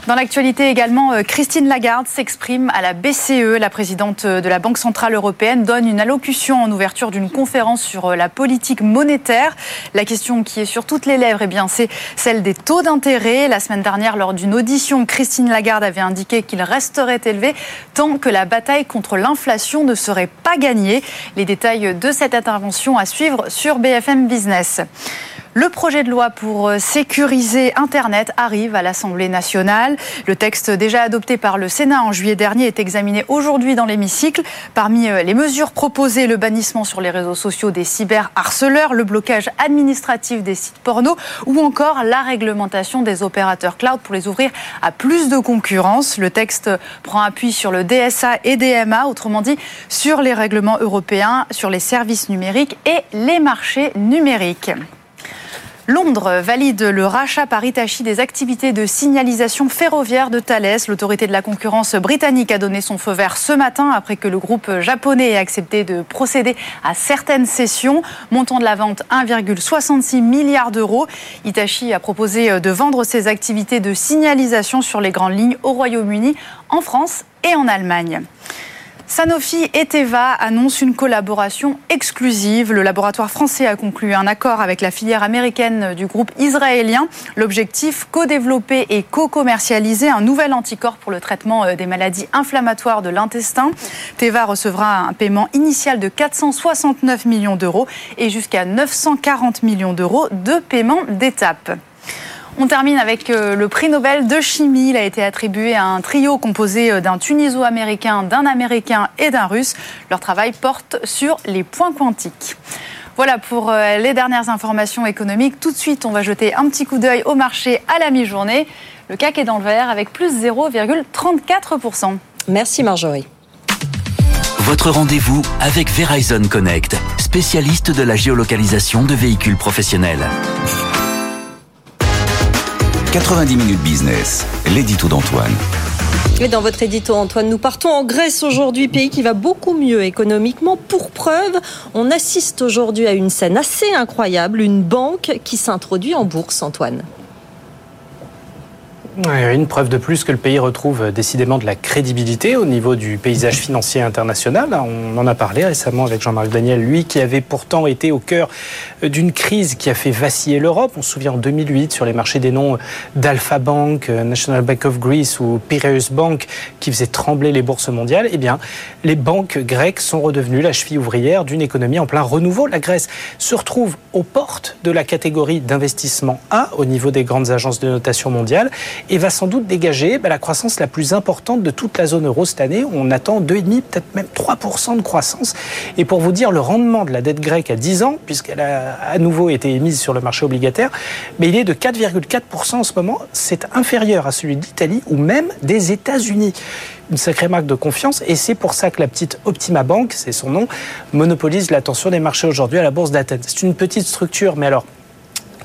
Dans l'actualité également, euh, Christine Lagarde s'exprime à la BCE. La présidente de la Banque Centrale Européenne donne une allocution en ouverture d'une conférence sur euh, la politique monétaire. La question qui est sur toutes les lèvres, eh bien, c'est celle des taux d'intérêt. La semaine dernière, lors d'une audition, Christine Lagarde avait indiqué qu'ils resteraient élevés tant que la bataille contre l'inflation ne serait pas gagnée. Les détails de cette intervention à suivre sur BFM Business. Le projet de loi pour euh, sécuriser Internet arrive à l'Assemblée nationale. Le texte déjà adopté par le Sénat en juillet dernier est examiné aujourd'hui dans l'hémicycle. Parmi euh, les mesures proposées, le bannissement sur les réseaux sociaux des cyberharceleurs, le blocage administratif des sites porno ou encore la réglementation des opérateurs cloud pour les ouvrir à plus de concurrence. Le texte prend appui sur le DSA et DMA, autrement dit sur les règlements européens, sur les services numériques et les marchés numériques. Londres valide le rachat par Hitachi des activités de signalisation ferroviaire de Thales. L'autorité de la concurrence britannique a donné son feu vert ce matin après que le groupe japonais ait accepté de procéder à certaines cessions. Montant de la vente 1,66 milliard d'euros. Hitachi a proposé de vendre ses activités de signalisation sur les grandes lignes au Royaume-Uni, en France et en Allemagne. Sanofi et Teva annoncent une collaboration exclusive. Le laboratoire français a conclu un accord avec la filière américaine du groupe israélien. L'objectif, co-développer et co-commercialiser un nouvel anticorps pour le traitement euh, des maladies inflammatoires de l'intestin. Teva recevra un paiement initial de 469 millions d'euros et jusqu'à 940 millions d'euros de paiement d'étape. On termine avec euh, le prix Nobel de chimie. Il a été attribué à un trio composé euh, d'un Tuniso-américain, d'un Américain et d'un Russe. Leur travail porte sur les points quantiques. Voilà pour euh, les dernières informations économiques. Tout de suite, on va jeter un petit coup d'œil au marché à la mi-journée. Le CAC est dans le vert avec plus 0,34%. Merci Marjorie. Votre rendez-vous avec Verizon Connect, spécialiste de la géolocalisation de véhicules professionnels. 90 minutes business, l'édito d'Antoine. Et dans votre édito, Antoine, nous partons en Grèce aujourd'hui, pays qui va beaucoup mieux économiquement. Pour preuve, on assiste aujourd'hui à une scène assez incroyable, une banque qui s'introduit en bourse, Antoine. Une preuve de plus que le pays retrouve décidément de la crédibilité au niveau du paysage financier international. On en a parlé récemment avec Jean-Marc Daniel, lui qui avait pourtant été au cœur d'une crise qui a fait vaciller l'Europe. On se souvient en 2008 sur les marchés des noms d'Alpha Bank, National Bank of Greece ou Piraeus Bank qui faisaient trembler les bourses mondiales. Eh bien, les banques grecques sont redevenues la cheville ouvrière d'une économie en plein renouveau. La Grèce se retrouve aux portes de la catégorie d'investissement A au niveau des grandes agences de notation mondiale et va sans doute dégager bah, la croissance la plus importante de toute la zone euro cette année. On attend 2,5, peut-être même 3% de croissance. Et pour vous dire le rendement de la dette grecque à 10 ans, puisqu'elle a à nouveau été émise sur le marché obligataire, mais il est de 4,4% en ce moment. C'est inférieur à celui d'Italie ou même des États-Unis une sacrée marque de confiance et c'est pour ça que la petite Optima Bank, c'est son nom, monopolise l'attention des marchés aujourd'hui à la bourse d'Athènes. C'est une petite structure, mais alors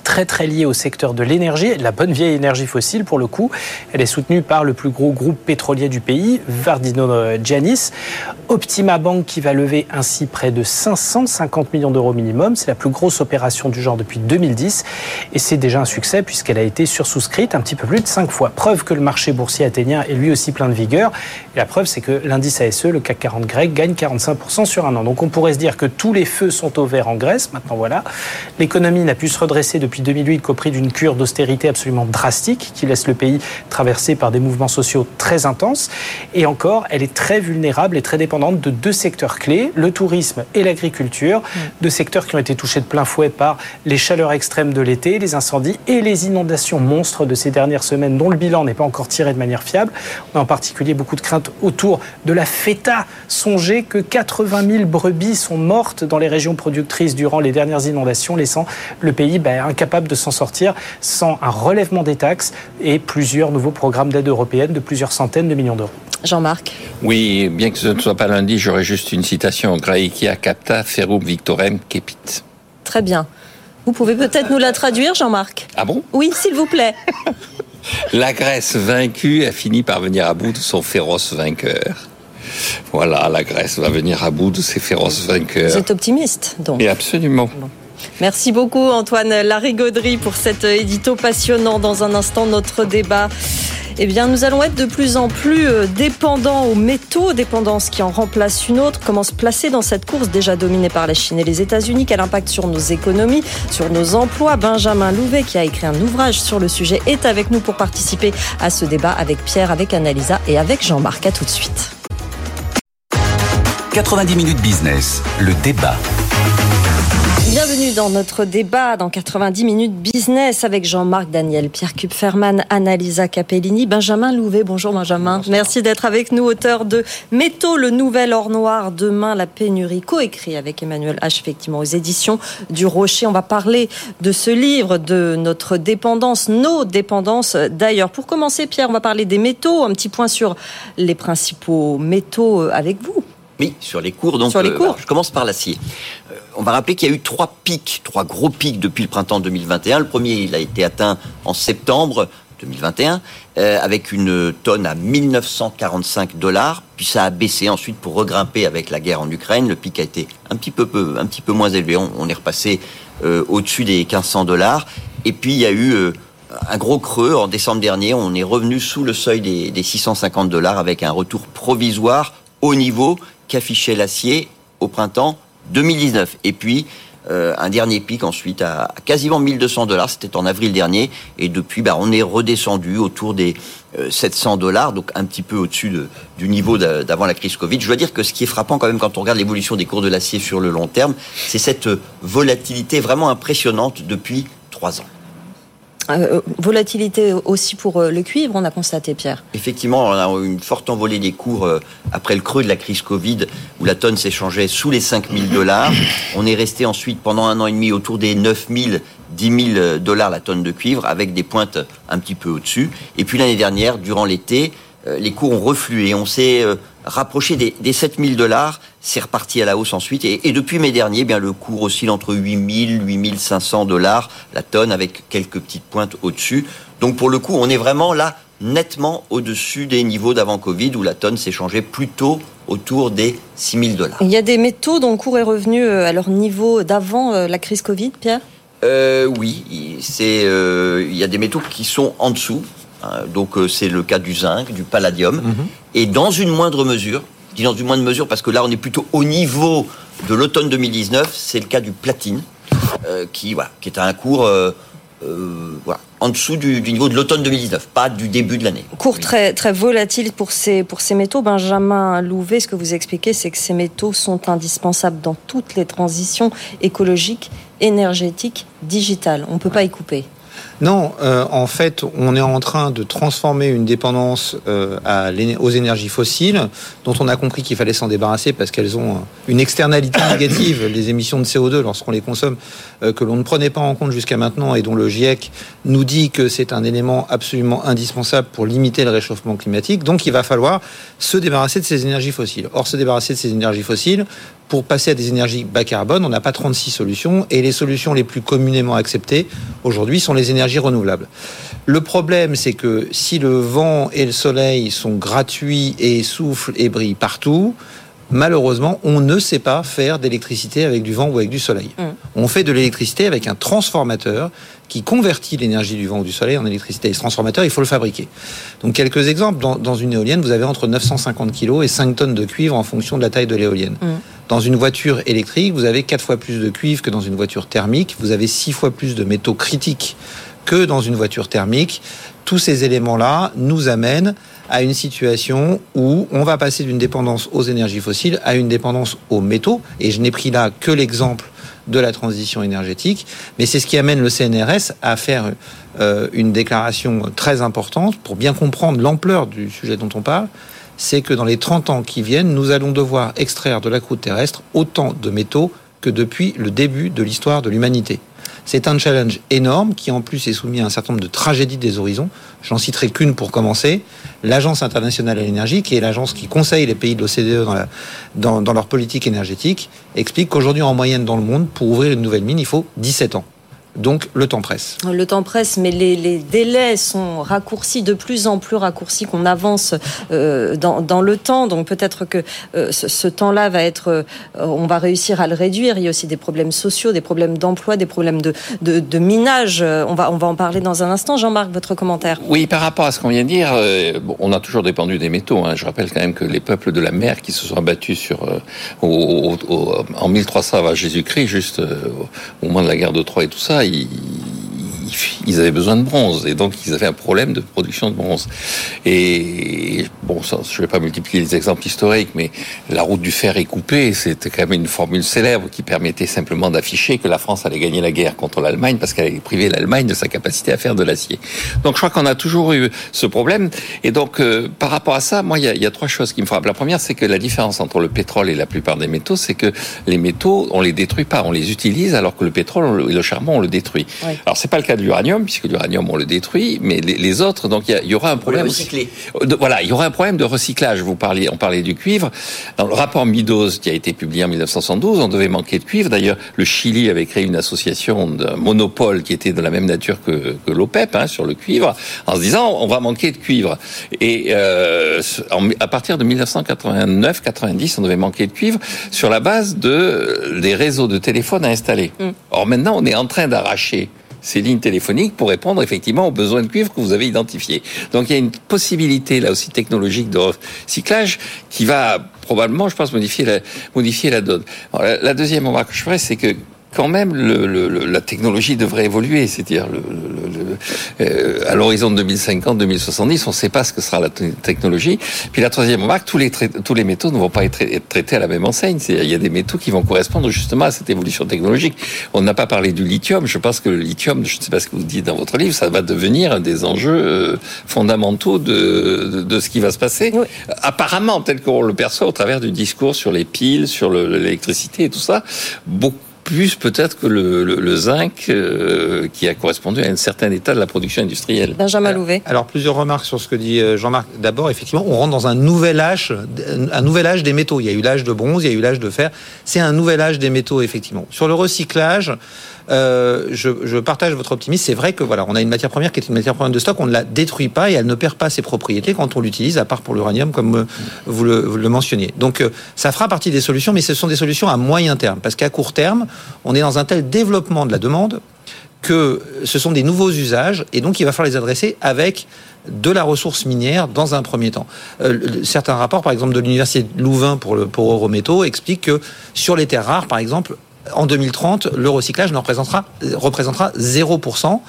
très très liée au secteur de l'énergie, la bonne vieille énergie fossile pour le coup. Elle est soutenue par le plus gros groupe pétrolier du pays, Vardino Giannis. Optima Bank qui va lever ainsi près de 550 millions d'euros minimum. C'est la plus grosse opération du genre depuis 2010 et c'est déjà un succès puisqu'elle a été sursouscrite un petit peu plus de 5 fois. Preuve que le marché boursier athénien est lui aussi plein de vigueur. Et la preuve, c'est que l'indice ASE, le CAC 40 grec, gagne 45% sur un an. Donc on pourrait se dire que tous les feux sont au vert en Grèce. Maintenant voilà, l'économie n'a pu se redresser depuis depuis 2008 qu'au prix d'une cure d'austérité absolument drastique qui laisse le pays traversé par des mouvements sociaux très intenses. Et encore, elle est très vulnérable et très dépendante de deux secteurs clés, le tourisme et l'agriculture, mm. deux secteurs qui ont été touchés de plein fouet par les chaleurs extrêmes de l'été, les incendies et les inondations monstres de ces dernières semaines dont le bilan n'est pas encore tiré de manière fiable. On a en particulier beaucoup de craintes autour de la feta. Songez que 80 000 brebis sont mortes dans les régions productrices durant les dernières inondations, laissant le pays ben, incapable de s'en sortir sans un relèvement des taxes et plusieurs nouveaux programmes d'aide européenne de plusieurs centaines de millions d'euros. Jean-Marc. Oui, bien que ce ne soit pas lundi, j'aurais juste une citation. Graecia capta ferum victorem kepit. Très bien. Vous pouvez peut-être nous la traduire, Jean-Marc? Ah bon? Oui, s'il vous plaît. La Grèce vaincue a fini par venir à bout de son féroce vainqueur. Voilà, la Grèce va venir à bout de ses féroces vainqueurs. Vous êtes optimiste, donc Et absolument. Merci beaucoup Antoine Larigauderie pour cet édito passionnant. Dans un instant, notre débat. Eh bien, nous allons être de plus en plus euh, dépendants aux métaux, dépendance qui en remplace une autre. Comment se placer dans cette course déjà dominée par la Chine et les États-Unis Quel impact sur nos économies, sur nos emplois Benjamin Louvet, qui a écrit un ouvrage sur le sujet, est avec nous pour participer à ce débat avec Pierre, avec Annalisa et avec Jean-Marc. À tout de suite. 90 minutes business, le débat. Bienvenue dans notre débat dans 90 minutes business avec Jean-Marc Daniel, Pierre Kupferman, Annalisa Capellini, Benjamin Louvet. Bonjour Benjamin. Merci d'être avec nous, auteur de Métaux, le nouvel or noir, demain la pénurie, coécrit avec Emmanuel H, effectivement, aux éditions du Rocher. On va parler de ce livre, de notre dépendance, nos dépendances d'ailleurs. Pour commencer, Pierre, on va parler des métaux, un petit point sur les principaux métaux avec vous. Oui, sur les cours. Donc, sur les cours. je commence par l'acier. Euh, on va rappeler qu'il y a eu trois pics, trois gros pics depuis le printemps 2021. Le premier, il a été atteint en septembre 2021 euh, avec une tonne à 1945 dollars. Puis ça a baissé ensuite pour regrimper avec la guerre en Ukraine. Le pic a été un petit peu, peu un petit peu moins élevé. On, on est repassé euh, au-dessus des 1500 dollars. Et puis il y a eu euh, un gros creux en décembre dernier. On est revenu sous le seuil des, des 650 dollars avec un retour provisoire au niveau qu'affichait l'acier au printemps 2019. Et puis, euh, un dernier pic ensuite à, quasiment 1200 dollars, c'était en avril dernier, et depuis, bah, on est redescendu autour des 700 dollars, donc un petit peu au-dessus de, du niveau d'avant la crise Covid. Je dois dire que ce qui est frappant quand même quand on regarde l'évolution des cours de l'acier sur le long terme, c'est cette volatilité vraiment impressionnante depuis trois ans. Euh, volatilité aussi pour euh, le cuivre, on a constaté, Pierre. Effectivement, on a eu une forte envolée des cours euh, après le creux de la crise Covid, où la tonne s'échangeait sous les 5 000 dollars. On est resté ensuite pendant un an et demi autour des 9 000 10 000 dollars la tonne de cuivre, avec des pointes un petit peu au-dessus. Et puis l'année dernière, durant l'été, les cours ont reflué. On s'est rapproché des, des 7 000 dollars. C'est reparti à la hausse ensuite. Et, et depuis mai dernier, eh bien le cours oscille entre 8 000 8 500 dollars la tonne, avec quelques petites pointes au-dessus. Donc pour le coup, on est vraiment là nettement au-dessus des niveaux d'avant Covid où la tonne s'échangeait plutôt autour des 6 000 dollars. Il y a des métaux dont le cours est revenu à leur niveau d'avant la crise Covid, Pierre? Euh, Oui, c'est euh, il y a des métaux qui sont en dessous. Hein, donc euh, c'est le cas du zinc, du palladium, mm -hmm. et dans une moindre mesure, je dis dans une moindre mesure parce que là on est plutôt au niveau de l'automne 2019, c'est le cas du platine, euh, qui voilà, qui est à un cours euh, voilà, en dessous du, du niveau de l'automne 2019, pas du début de l'année. Cours oui. très, très volatile pour ces, pour ces métaux. Benjamin Louvet, ce que vous expliquez, c'est que ces métaux sont indispensables dans toutes les transitions écologiques, énergétiques, digitales. On ne peut pas y couper. Non, euh, en fait, on est en train de transformer une dépendance euh, à aux énergies fossiles, dont on a compris qu'il fallait s'en débarrasser parce qu'elles ont une externalité négative, les émissions de CO2 lorsqu'on les consomme, euh, que l'on ne prenait pas en compte jusqu'à maintenant et dont le GIEC nous dit que c'est un élément absolument indispensable pour limiter le réchauffement climatique. Donc, il va falloir se débarrasser de ces énergies fossiles. Or, se débarrasser de ces énergies fossiles, pour passer à des énergies bas carbone, on n'a pas 36 solutions et les solutions les plus communément acceptées aujourd'hui sont les énergies renouvelables. Le problème, c'est que si le vent et le soleil sont gratuits et soufflent et brillent partout, malheureusement, on ne sait pas faire d'électricité avec du vent ou avec du soleil. Mmh. On fait de l'électricité avec un transformateur qui convertit l'énergie du vent ou du soleil en électricité. Et ce transformateur, il faut le fabriquer. Donc, quelques exemples. Dans, dans, une éolienne, vous avez entre 950 kg et 5 tonnes de cuivre en fonction de la taille de l'éolienne. Mmh. Dans une voiture électrique, vous avez 4 fois plus de cuivre que dans une voiture thermique. Vous avez 6 fois plus de métaux critiques que dans une voiture thermique. Tous ces éléments-là nous amènent à une situation où on va passer d'une dépendance aux énergies fossiles à une dépendance aux métaux. Et je n'ai pris là que l'exemple de la transition énergétique, mais c'est ce qui amène le CNRS à faire euh, une déclaration très importante pour bien comprendre l'ampleur du sujet dont on parle. C'est que dans les 30 ans qui viennent, nous allons devoir extraire de la croûte terrestre autant de métaux que depuis le début de l'histoire de l'humanité. C'est un challenge énorme qui en plus est soumis à un certain nombre de tragédies des horizons. J'en citerai qu'une pour commencer. L'Agence internationale de l'énergie, qui est l'agence qui conseille les pays de l'OCDE dans, dans leur politique énergétique, explique qu'aujourd'hui en moyenne dans le monde, pour ouvrir une nouvelle mine, il faut 17 ans. Donc le temps presse. Le temps presse, mais les, délais sont raccourcis, de plus en plus raccourcis qu'on avance euh, dans, le temps. Donc peut-être que euh, ce, temps-là va être, euh, on va réussir à le réduire. Il y a aussi des problèmes sociaux, des problèmes d'emploi, des problèmes de, de, minage. On va, on va en parler dans un instant. Jean-Marc, votre commentaire Oui, par rapport à ce qu'on vient de dire, on a toujours dépendu des métaux. Hein. Je rappelle quand même que les peuples de la mer qui se sont abattus sur, en 1300 avant Jésus-Christ, juste au moment de la guerre de Troie et tout ça, e, e, ils, avaient besoin de bronze et donc ils avaient un problème de production de bronze. Et bon, ça, je ne vais pas multiplier les exemples historiques, mais la route du fer est coupée. C'était quand même une formule célèbre qui permettait simplement d'afficher que la France allait gagner la guerre contre l'Allemagne parce qu'elle allait priver l'Allemagne de sa capacité à faire de l'acier. Donc je crois qu'on a toujours eu ce problème. Et donc euh, par rapport à ça, moi il y a, trois choses qui me frappent. La première, c'est que la différence entre le pétrole et la plupart des métaux, c'est que les métaux, on les détruit pas, on les utilise, alors que le pétrole et le charbon, on le détruit. Alors, Alors c'est pas le cas de l'uranium puisque l'uranium on le détruit, mais les, autres, donc il y, aura un problème. De, voilà, il y aura un problème de recyclage. Vous parliez, on parlait du cuivre. Dans le rapport Midos qui a été publié en 1972, on devait manquer de cuivre. D'ailleurs, le Chili avait créé une association de monopole qui était de la même nature que, l'OPEP hein, sur le cuivre, en se disant on va manquer de cuivre. Et euh, à partir de 1989-90, on devait manquer de cuivre sur la base de des réseaux de téléphone à installer. Mm. Or maintenant, on est en train d'arracher ces lignes téléphoniques pour répondre effectivement aux besoins de cuivre que vous avez identifiés. Donc il y a une possibilité là aussi technologique de recyclage qui va probablement, je pense, modifier la, modifier la donne. la, la, deuxième remarque que je ferai, c'est que quand même, le, le, la technologie devrait évoluer. C'est-à-dire, euh, à l'horizon de 2050-2070, on ne sait pas ce que sera la technologie. Puis la troisième remarque, tous les, tous les métaux ne vont pas être, traités à la même enseigne. Il y a des métaux qui vont correspondre justement à cette évolution technologique. On n'a pas parlé du lithium. Je pense que le lithium, je ne sais pas ce que vous dites dans votre livre, ça va devenir un des enjeux euh, fondamentaux de, de, ce qui va se passer. Apparemment, tel qu'on le perçoit au travers du discours sur les piles, sur l'électricité et tout ça, beaucoup plus peut-être que le, zinc euh, qui a correspondu à un certain état de la production industrielle. Benjamin Louvet. Alors plusieurs remarques sur ce que dit euh, Jean-Marc. D'abord, effectivement, on rentre dans un nouvel âge, un nouvel âge des métaux. Il y a eu l'âge de bronze, il y a eu l'âge de fer. C'est un nouvel âge des métaux, effectivement. Sur le recyclage, euh, je, partage votre optimisme. C'est vrai que voilà, on a une matière première qui est une matière première de stock, on ne la détruit pas et elle ne perd pas ses propriétés quand on l'utilise, à part pour l'uranium, comme euh, vous le, mentionniez. Donc euh, ça fera partie des solutions, mais ce sont des solutions à moyen terme, parce qu'à court terme, on est dans un tel développement de la demande que ce sont des nouveaux usages et donc il va falloir les adresser avec de la ressource minière dans un premier temps. certains rapports, par exemple de l'université de Louvain pour, le, pour Eurométaux, expliquent que sur les terres rares, par exemple, en 2030, le recyclage ne représentera, représentera 0%.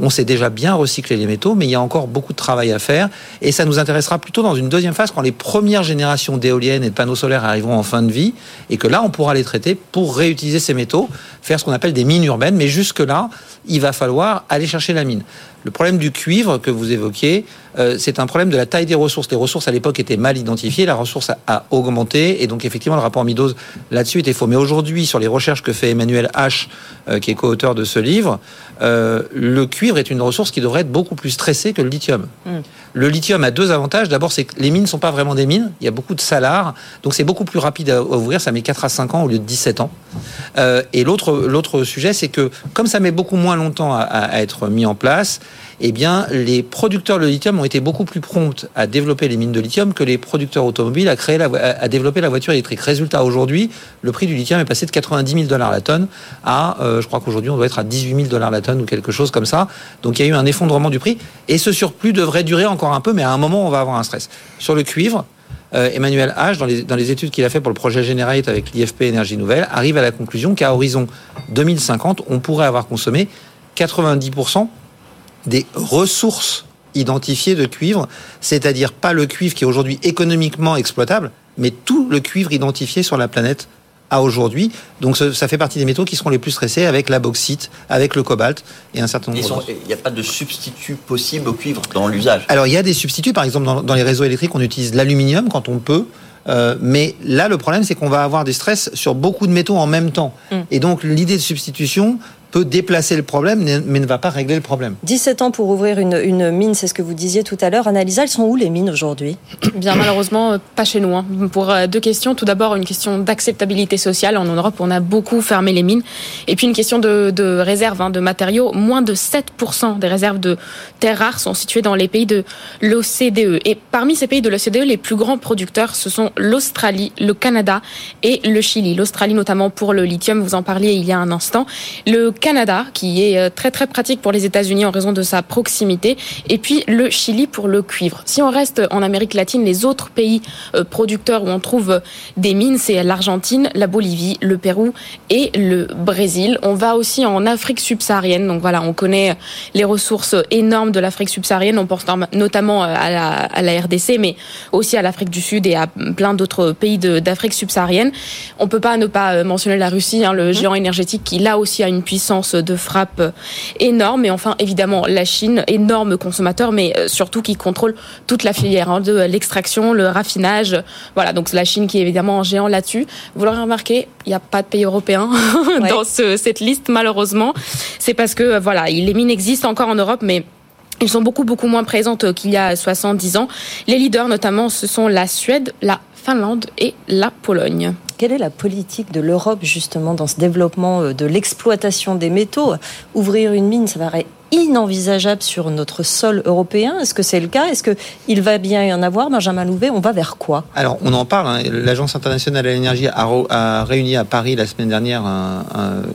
On sait déjà bien recycler les métaux, mais il y a encore beaucoup de travail à faire. Et ça nous intéressera plutôt dans une deuxième phase, quand les premières générations d'éoliennes et de panneaux solaires arriveront en fin de vie, et que là, on pourra les traiter pour réutiliser ces métaux, faire ce qu'on appelle des mines urbaines. Mais jusque-là, il va falloir aller chercher la mine. Le problème du cuivre que vous évoquiez, euh, c'est un problème de la taille des ressources. Les ressources à l'époque étaient mal identifiées, la ressource a, augmenté et donc effectivement le rapport Midos là-dessus était faux. Mais aujourd'hui, sur les recherches que fait Emmanuel H, euh, qui est co-auteur de ce livre, euh, le cuivre est une ressource qui devrait être beaucoup plus stressée que le lithium. Mm. Le lithium a deux avantages. D'abord, c'est que les mines ne sont pas vraiment des mines. Il y a beaucoup de salars, donc c'est beaucoup plus rapide à ouvrir. Ça met 4 à 5 ans au lieu de 17 ans. et l'autre sujet, c'est que comme ça met beaucoup moins longtemps à être mis en place, eh bien, les producteurs de lithium ont été beaucoup plus prompts à développer les mines de lithium que les producteurs automobiles à, créer développer la voiture électrique. Résultat, aujourd'hui, le prix du lithium est passé de 90 000 dollars la tonne à, euh, je crois qu'aujourd'hui, on doit être à 18 000 dollars la tonne ou quelque chose comme ça. Donc, il y a eu un effondrement du prix. Et ce surplus devrait durer encore un peu, mais à un moment, on va avoir un stress. Sur le cuivre, euh, Emmanuel H, dans les, dans les études qu'il a fait pour le projet Generate avec l'IFP Énergie Nouvelle, arrive à la conclusion qu'à horizon 2050, on pourrait avoir consommé 90% des ressources identifiées de cuivre, c'est-à-dire pas le cuivre qui est aujourd'hui économiquement exploitable, mais tout le cuivre identifié sur la planète à aujourd'hui. Donc ça fait partie des métaux qui seront les plus stressés avec la bauxite, avec le cobalt et un certain nombre Il n'y a pas de substitut possible au cuivre dans l'usage? Alors il y a des substituts, par exemple dans, les réseaux électriques on utilise l'aluminium quand on peut. Euh, mais là, le problème, c'est qu'on va avoir des stress sur beaucoup de métaux en même temps. Mm. Et donc, l'idée de substitution peut déplacer le problème, mais ne va pas régler le problème. 17 ans pour ouvrir une, une mine, c'est ce que vous disiez tout à l'heure. Annalisa, elles sont où les mines aujourd'hui? Bien malheureusement, pas chez nous. Hein. Pour euh, deux questions. Tout d'abord, une question d'acceptabilité sociale. En Europe, on a beaucoup fermé les mines. Et puis une question de, de réserve hein, de matériaux. Moins de 7% des réserves de terres rares sont situées dans les pays de l'OCDE. Et parmi ces pays de l'OCDE, les plus grands producteurs, ce sont l'Australie, le Canada et le Chili. L'Australie notamment pour le lithium, vous en parliez il y a un instant. Le Canada, qui est euh, très très pratique pour les États-Unis en raison de sa proximité, et puis le Chili pour le cuivre. Si on reste en Amérique latine, les autres pays euh, producteurs où on trouve des mines, c'est l'Argentine, la Bolivie, le Pérou et le Brésil. On va aussi en Afrique subsaharienne. Donc voilà, on connaît les ressources énormes de l'Afrique subsaharienne. On pense notamment à la, à la RDC, mais aussi à l'Afrique du Sud et à plein d'autres pays d'Afrique subsaharienne. On peut pas ne pas mentionner la Russie, hein, le mmh. géant énergétique qui là aussi a une puissance de frappe énorme. Et enfin, évidemment, la Chine, énorme consommateur, mais euh, surtout qui contrôle toute la filière hein, de l'extraction, le raffinage. Voilà, donc la Chine qui est évidemment un géant là-dessus. Vous l'aurez remarqué, il n'y a pas de pays européen dans cette liste, malheureusement. C'est parce que, voilà, les mines existent encore en Europe, mais ils sont beaucoup, beaucoup moins présentes qu'il y a 70 ans. Les leaders, notamment, ce sont la Suède, la Finlande et la Pologne. Quelle est la politique de l'Europe justement dans ce développement euh, de l'exploitation des métaux? Ouvrir une mine, ça paraît inenvisageable sur notre sol européen. Est-ce que c'est le cas? Est-ce qu'il va bien y en avoir, Benjamin Louvet On va vers quoi? Alors, on en parle. Hein. L'Agence internationale de l'énergie a, réuni à Paris la semaine dernière un,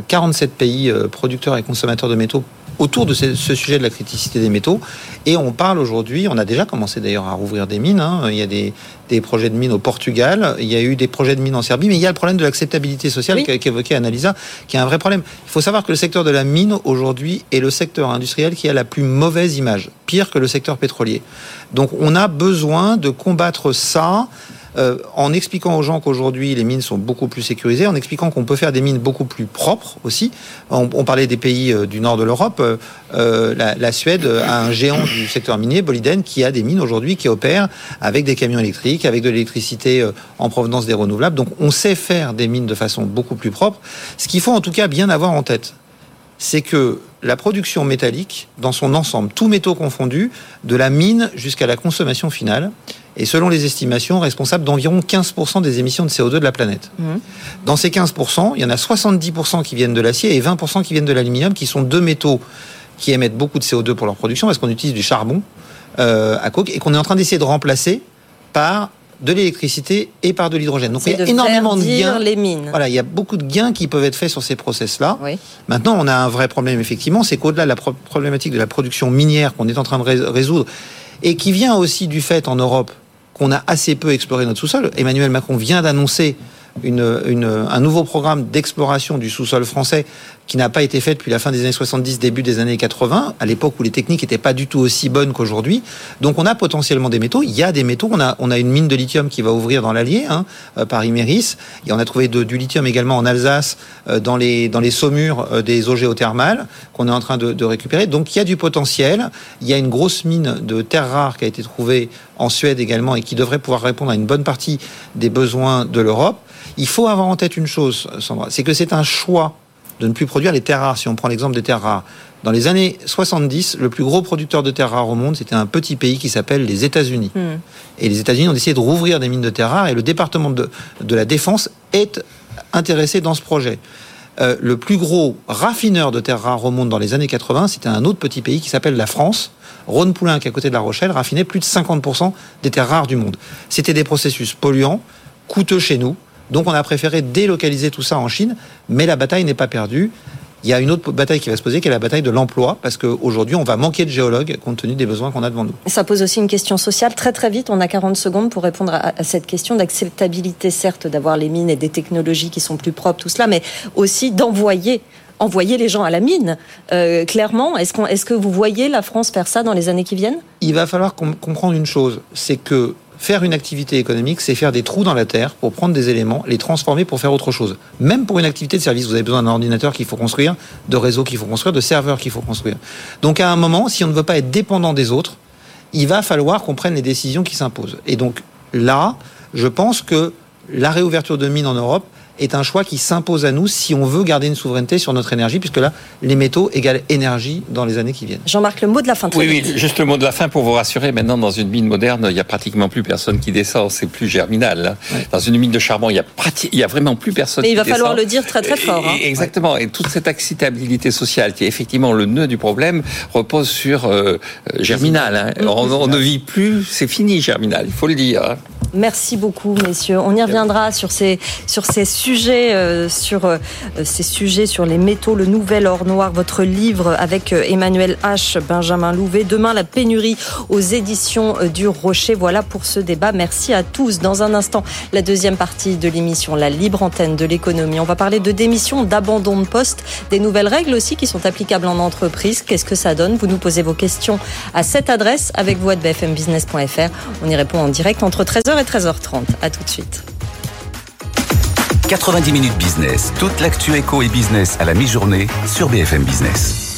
47 pays euh, producteurs et consommateurs de métaux autour de ce, sujet de la criticité des métaux. Et on parle aujourd'hui, on a déjà commencé d'ailleurs à rouvrir des mines. Hein. Il y a des, projets de mines au Portugal, il y a eu des projets de mines en Serbie, mais il y a le problème de l'acceptabilité sociale qu'évoquait Annalisa, qui est un vrai problème. Il faut savoir que le secteur de la mine aujourd'hui est le secteur industriel qui a la plus mauvaise image, pire que le secteur pétrolier. Donc on a besoin de combattre ça euh, en expliquant aux gens qu'aujourd'hui les mines sont beaucoup plus sécurisées, en expliquant qu'on peut faire des mines beaucoup plus propres aussi. On, parlait des pays euh, du nord de l'Europe. Euh, la, Suède a un géant du secteur minier, Boliden, qui a des mines aujourd'hui qui opèrent avec des camions électriques, avec de l'électricité en provenance des renouvelables. Donc on sait faire des mines de façon beaucoup plus propre. Ce qu'il faut en tout cas bien avoir en tête, c'est que la production métallique, dans son ensemble, tous métaux confondus, de la mine jusqu'à la consommation finale, est selon les estimations responsable d'environ 15% des émissions de CO2 de la planète. Mmh. Dans ces 15%, il y en a 70% qui viennent de l'acier et 20% qui viennent de l'aluminium, qui sont deux métaux qui émettent beaucoup de CO2 pour leur production parce qu'on utilise du charbon euh, à coke et qu'on est en train d'essayer de remplacer par de l'électricité et par de l'hydrogène. Donc il y a énormément de gains. Les mines. Voilà, il y a beaucoup de gains qui peuvent être faits sur ces process-là. Maintenant, on a un vrai problème effectivement, c'est qu'au-delà de la problématique de la production minière qu'on est en train de résoudre et qui vient aussi du fait en Europe qu'on a assez peu exploré notre sous-sol. Emmanuel Macron vient d'annoncer un nouveau programme d'exploration du sous-sol français qui n'a pas été fait depuis la fin des années 70, début des années 80, à l'époque où les techniques n'étaient pas du tout aussi bonnes qu'aujourd'hui. Donc on a potentiellement des métaux. Il y a des métaux. On a, on a une mine de lithium qui va ouvrir dans l'Allier, hein, euh, par Imeris. Et on a trouvé du lithium également en Alsace, euh, dans, les, dans les saumures euh, des eaux géothermales, qu'on est en train de, de récupérer. Donc il y a du potentiel. Il y a une grosse mine de terres rares qui a été trouvée en Suède également et qui devrait pouvoir répondre à une bonne partie des besoins de l'Europe. Il faut avoir en tête une chose, Sandra, c'est que c'est un choix de ne plus produire les terres rares. Si on prend l'exemple des terres rares, dans les années 70, le plus gros producteur de terres rares au monde, c'était un petit pays qui s'appelle les États-Unis. Hmm. Et les États-Unis ont décidé de rouvrir des mines de terres rares et le département de, de la Défense est intéressé dans ce projet. Euh, le plus gros raffineur de terres rares au monde dans les années 80, c'était un autre petit pays qui s'appelle la France. Rhône Poulain, qui est à côté de La Rochelle, raffinait plus de 50% des terres rares du monde. C'était des processus polluants, coûteux chez nous, donc on a préféré délocaliser tout ça en Chine, mais la bataille n'est pas perdue. Il y a une autre bataille qui va se poser, qui est la bataille de l'emploi, parce qu'aujourd'hui, on va manquer de géologues compte tenu des besoins qu'on a devant nous. Ça pose aussi une question sociale. Très très vite, on a 40 secondes pour répondre à, cette question d'acceptabilité, certes, d'avoir les mines et des technologies qui sont plus propres, tout cela, mais aussi d'envoyer envoyer les gens à la mine. Euh, clairement, est-ce, est-ce que vous voyez la France faire ça dans les années qui viennent? Il va falloir comprendre une chose, c'est que Faire une activité économique, c'est faire des trous dans la terre pour prendre des éléments, les transformer pour faire autre chose. Même pour une activité de service, vous avez besoin d'un ordinateur qu'il faut construire, de réseaux qu'il faut construire, de serveurs qu'il faut construire. Donc à un moment, si on ne veut pas être dépendant des autres, il va falloir qu'on prenne les décisions qui s'imposent. Et donc là, je pense que la réouverture de mines en Europe est un choix qui s'impose à nous si on veut garder une souveraineté sur notre énergie, puisque là, les métaux égale énergie dans les années qui viennent. Jean-Marc, le mot de la fin. Oui, oui, juste le mot de la fin pour vous rassurer. Maintenant, dans une mine moderne, il n'y a pratiquement plus personne qui descend. C'est plus germinal. Hein. Dans une mine de charbon, il y a il y a vraiment plus personne. Mais il va falloir le dire très très fort. Hein. Exactement. Et toute cette acceptabilité sociale, qui est effectivement le nœud du problème, repose sur euh, Germinal. Hein. On, ne vit plus, c'est fini Germinal. Il faut le dire. Merci beaucoup, messieurs. On y reviendra sur ces, sur ces sujets, euh, sur euh, ces sujets sur les métaux, le nouvel or noir, votre livre avec euh, Emmanuel H, Benjamin Louvet. Demain, la pénurie aux éditions du Rocher. Voilà pour ce débat. Merci à tous. Dans un instant, la deuxième partie de l'émission, la libre antenne de l'économie. On va parler de démission, d'abandon de poste, des nouvelles règles aussi qui sont applicables en entreprise. Qu'est-ce que ça donne? Vous nous posez vos questions à cette adresse avec vous à bfmbusiness.fr. On y répond en direct entre 13h 13h30. À tout de suite. 90 minutes business. Toute l'actu éco et business à la mi-journée sur BFM Business.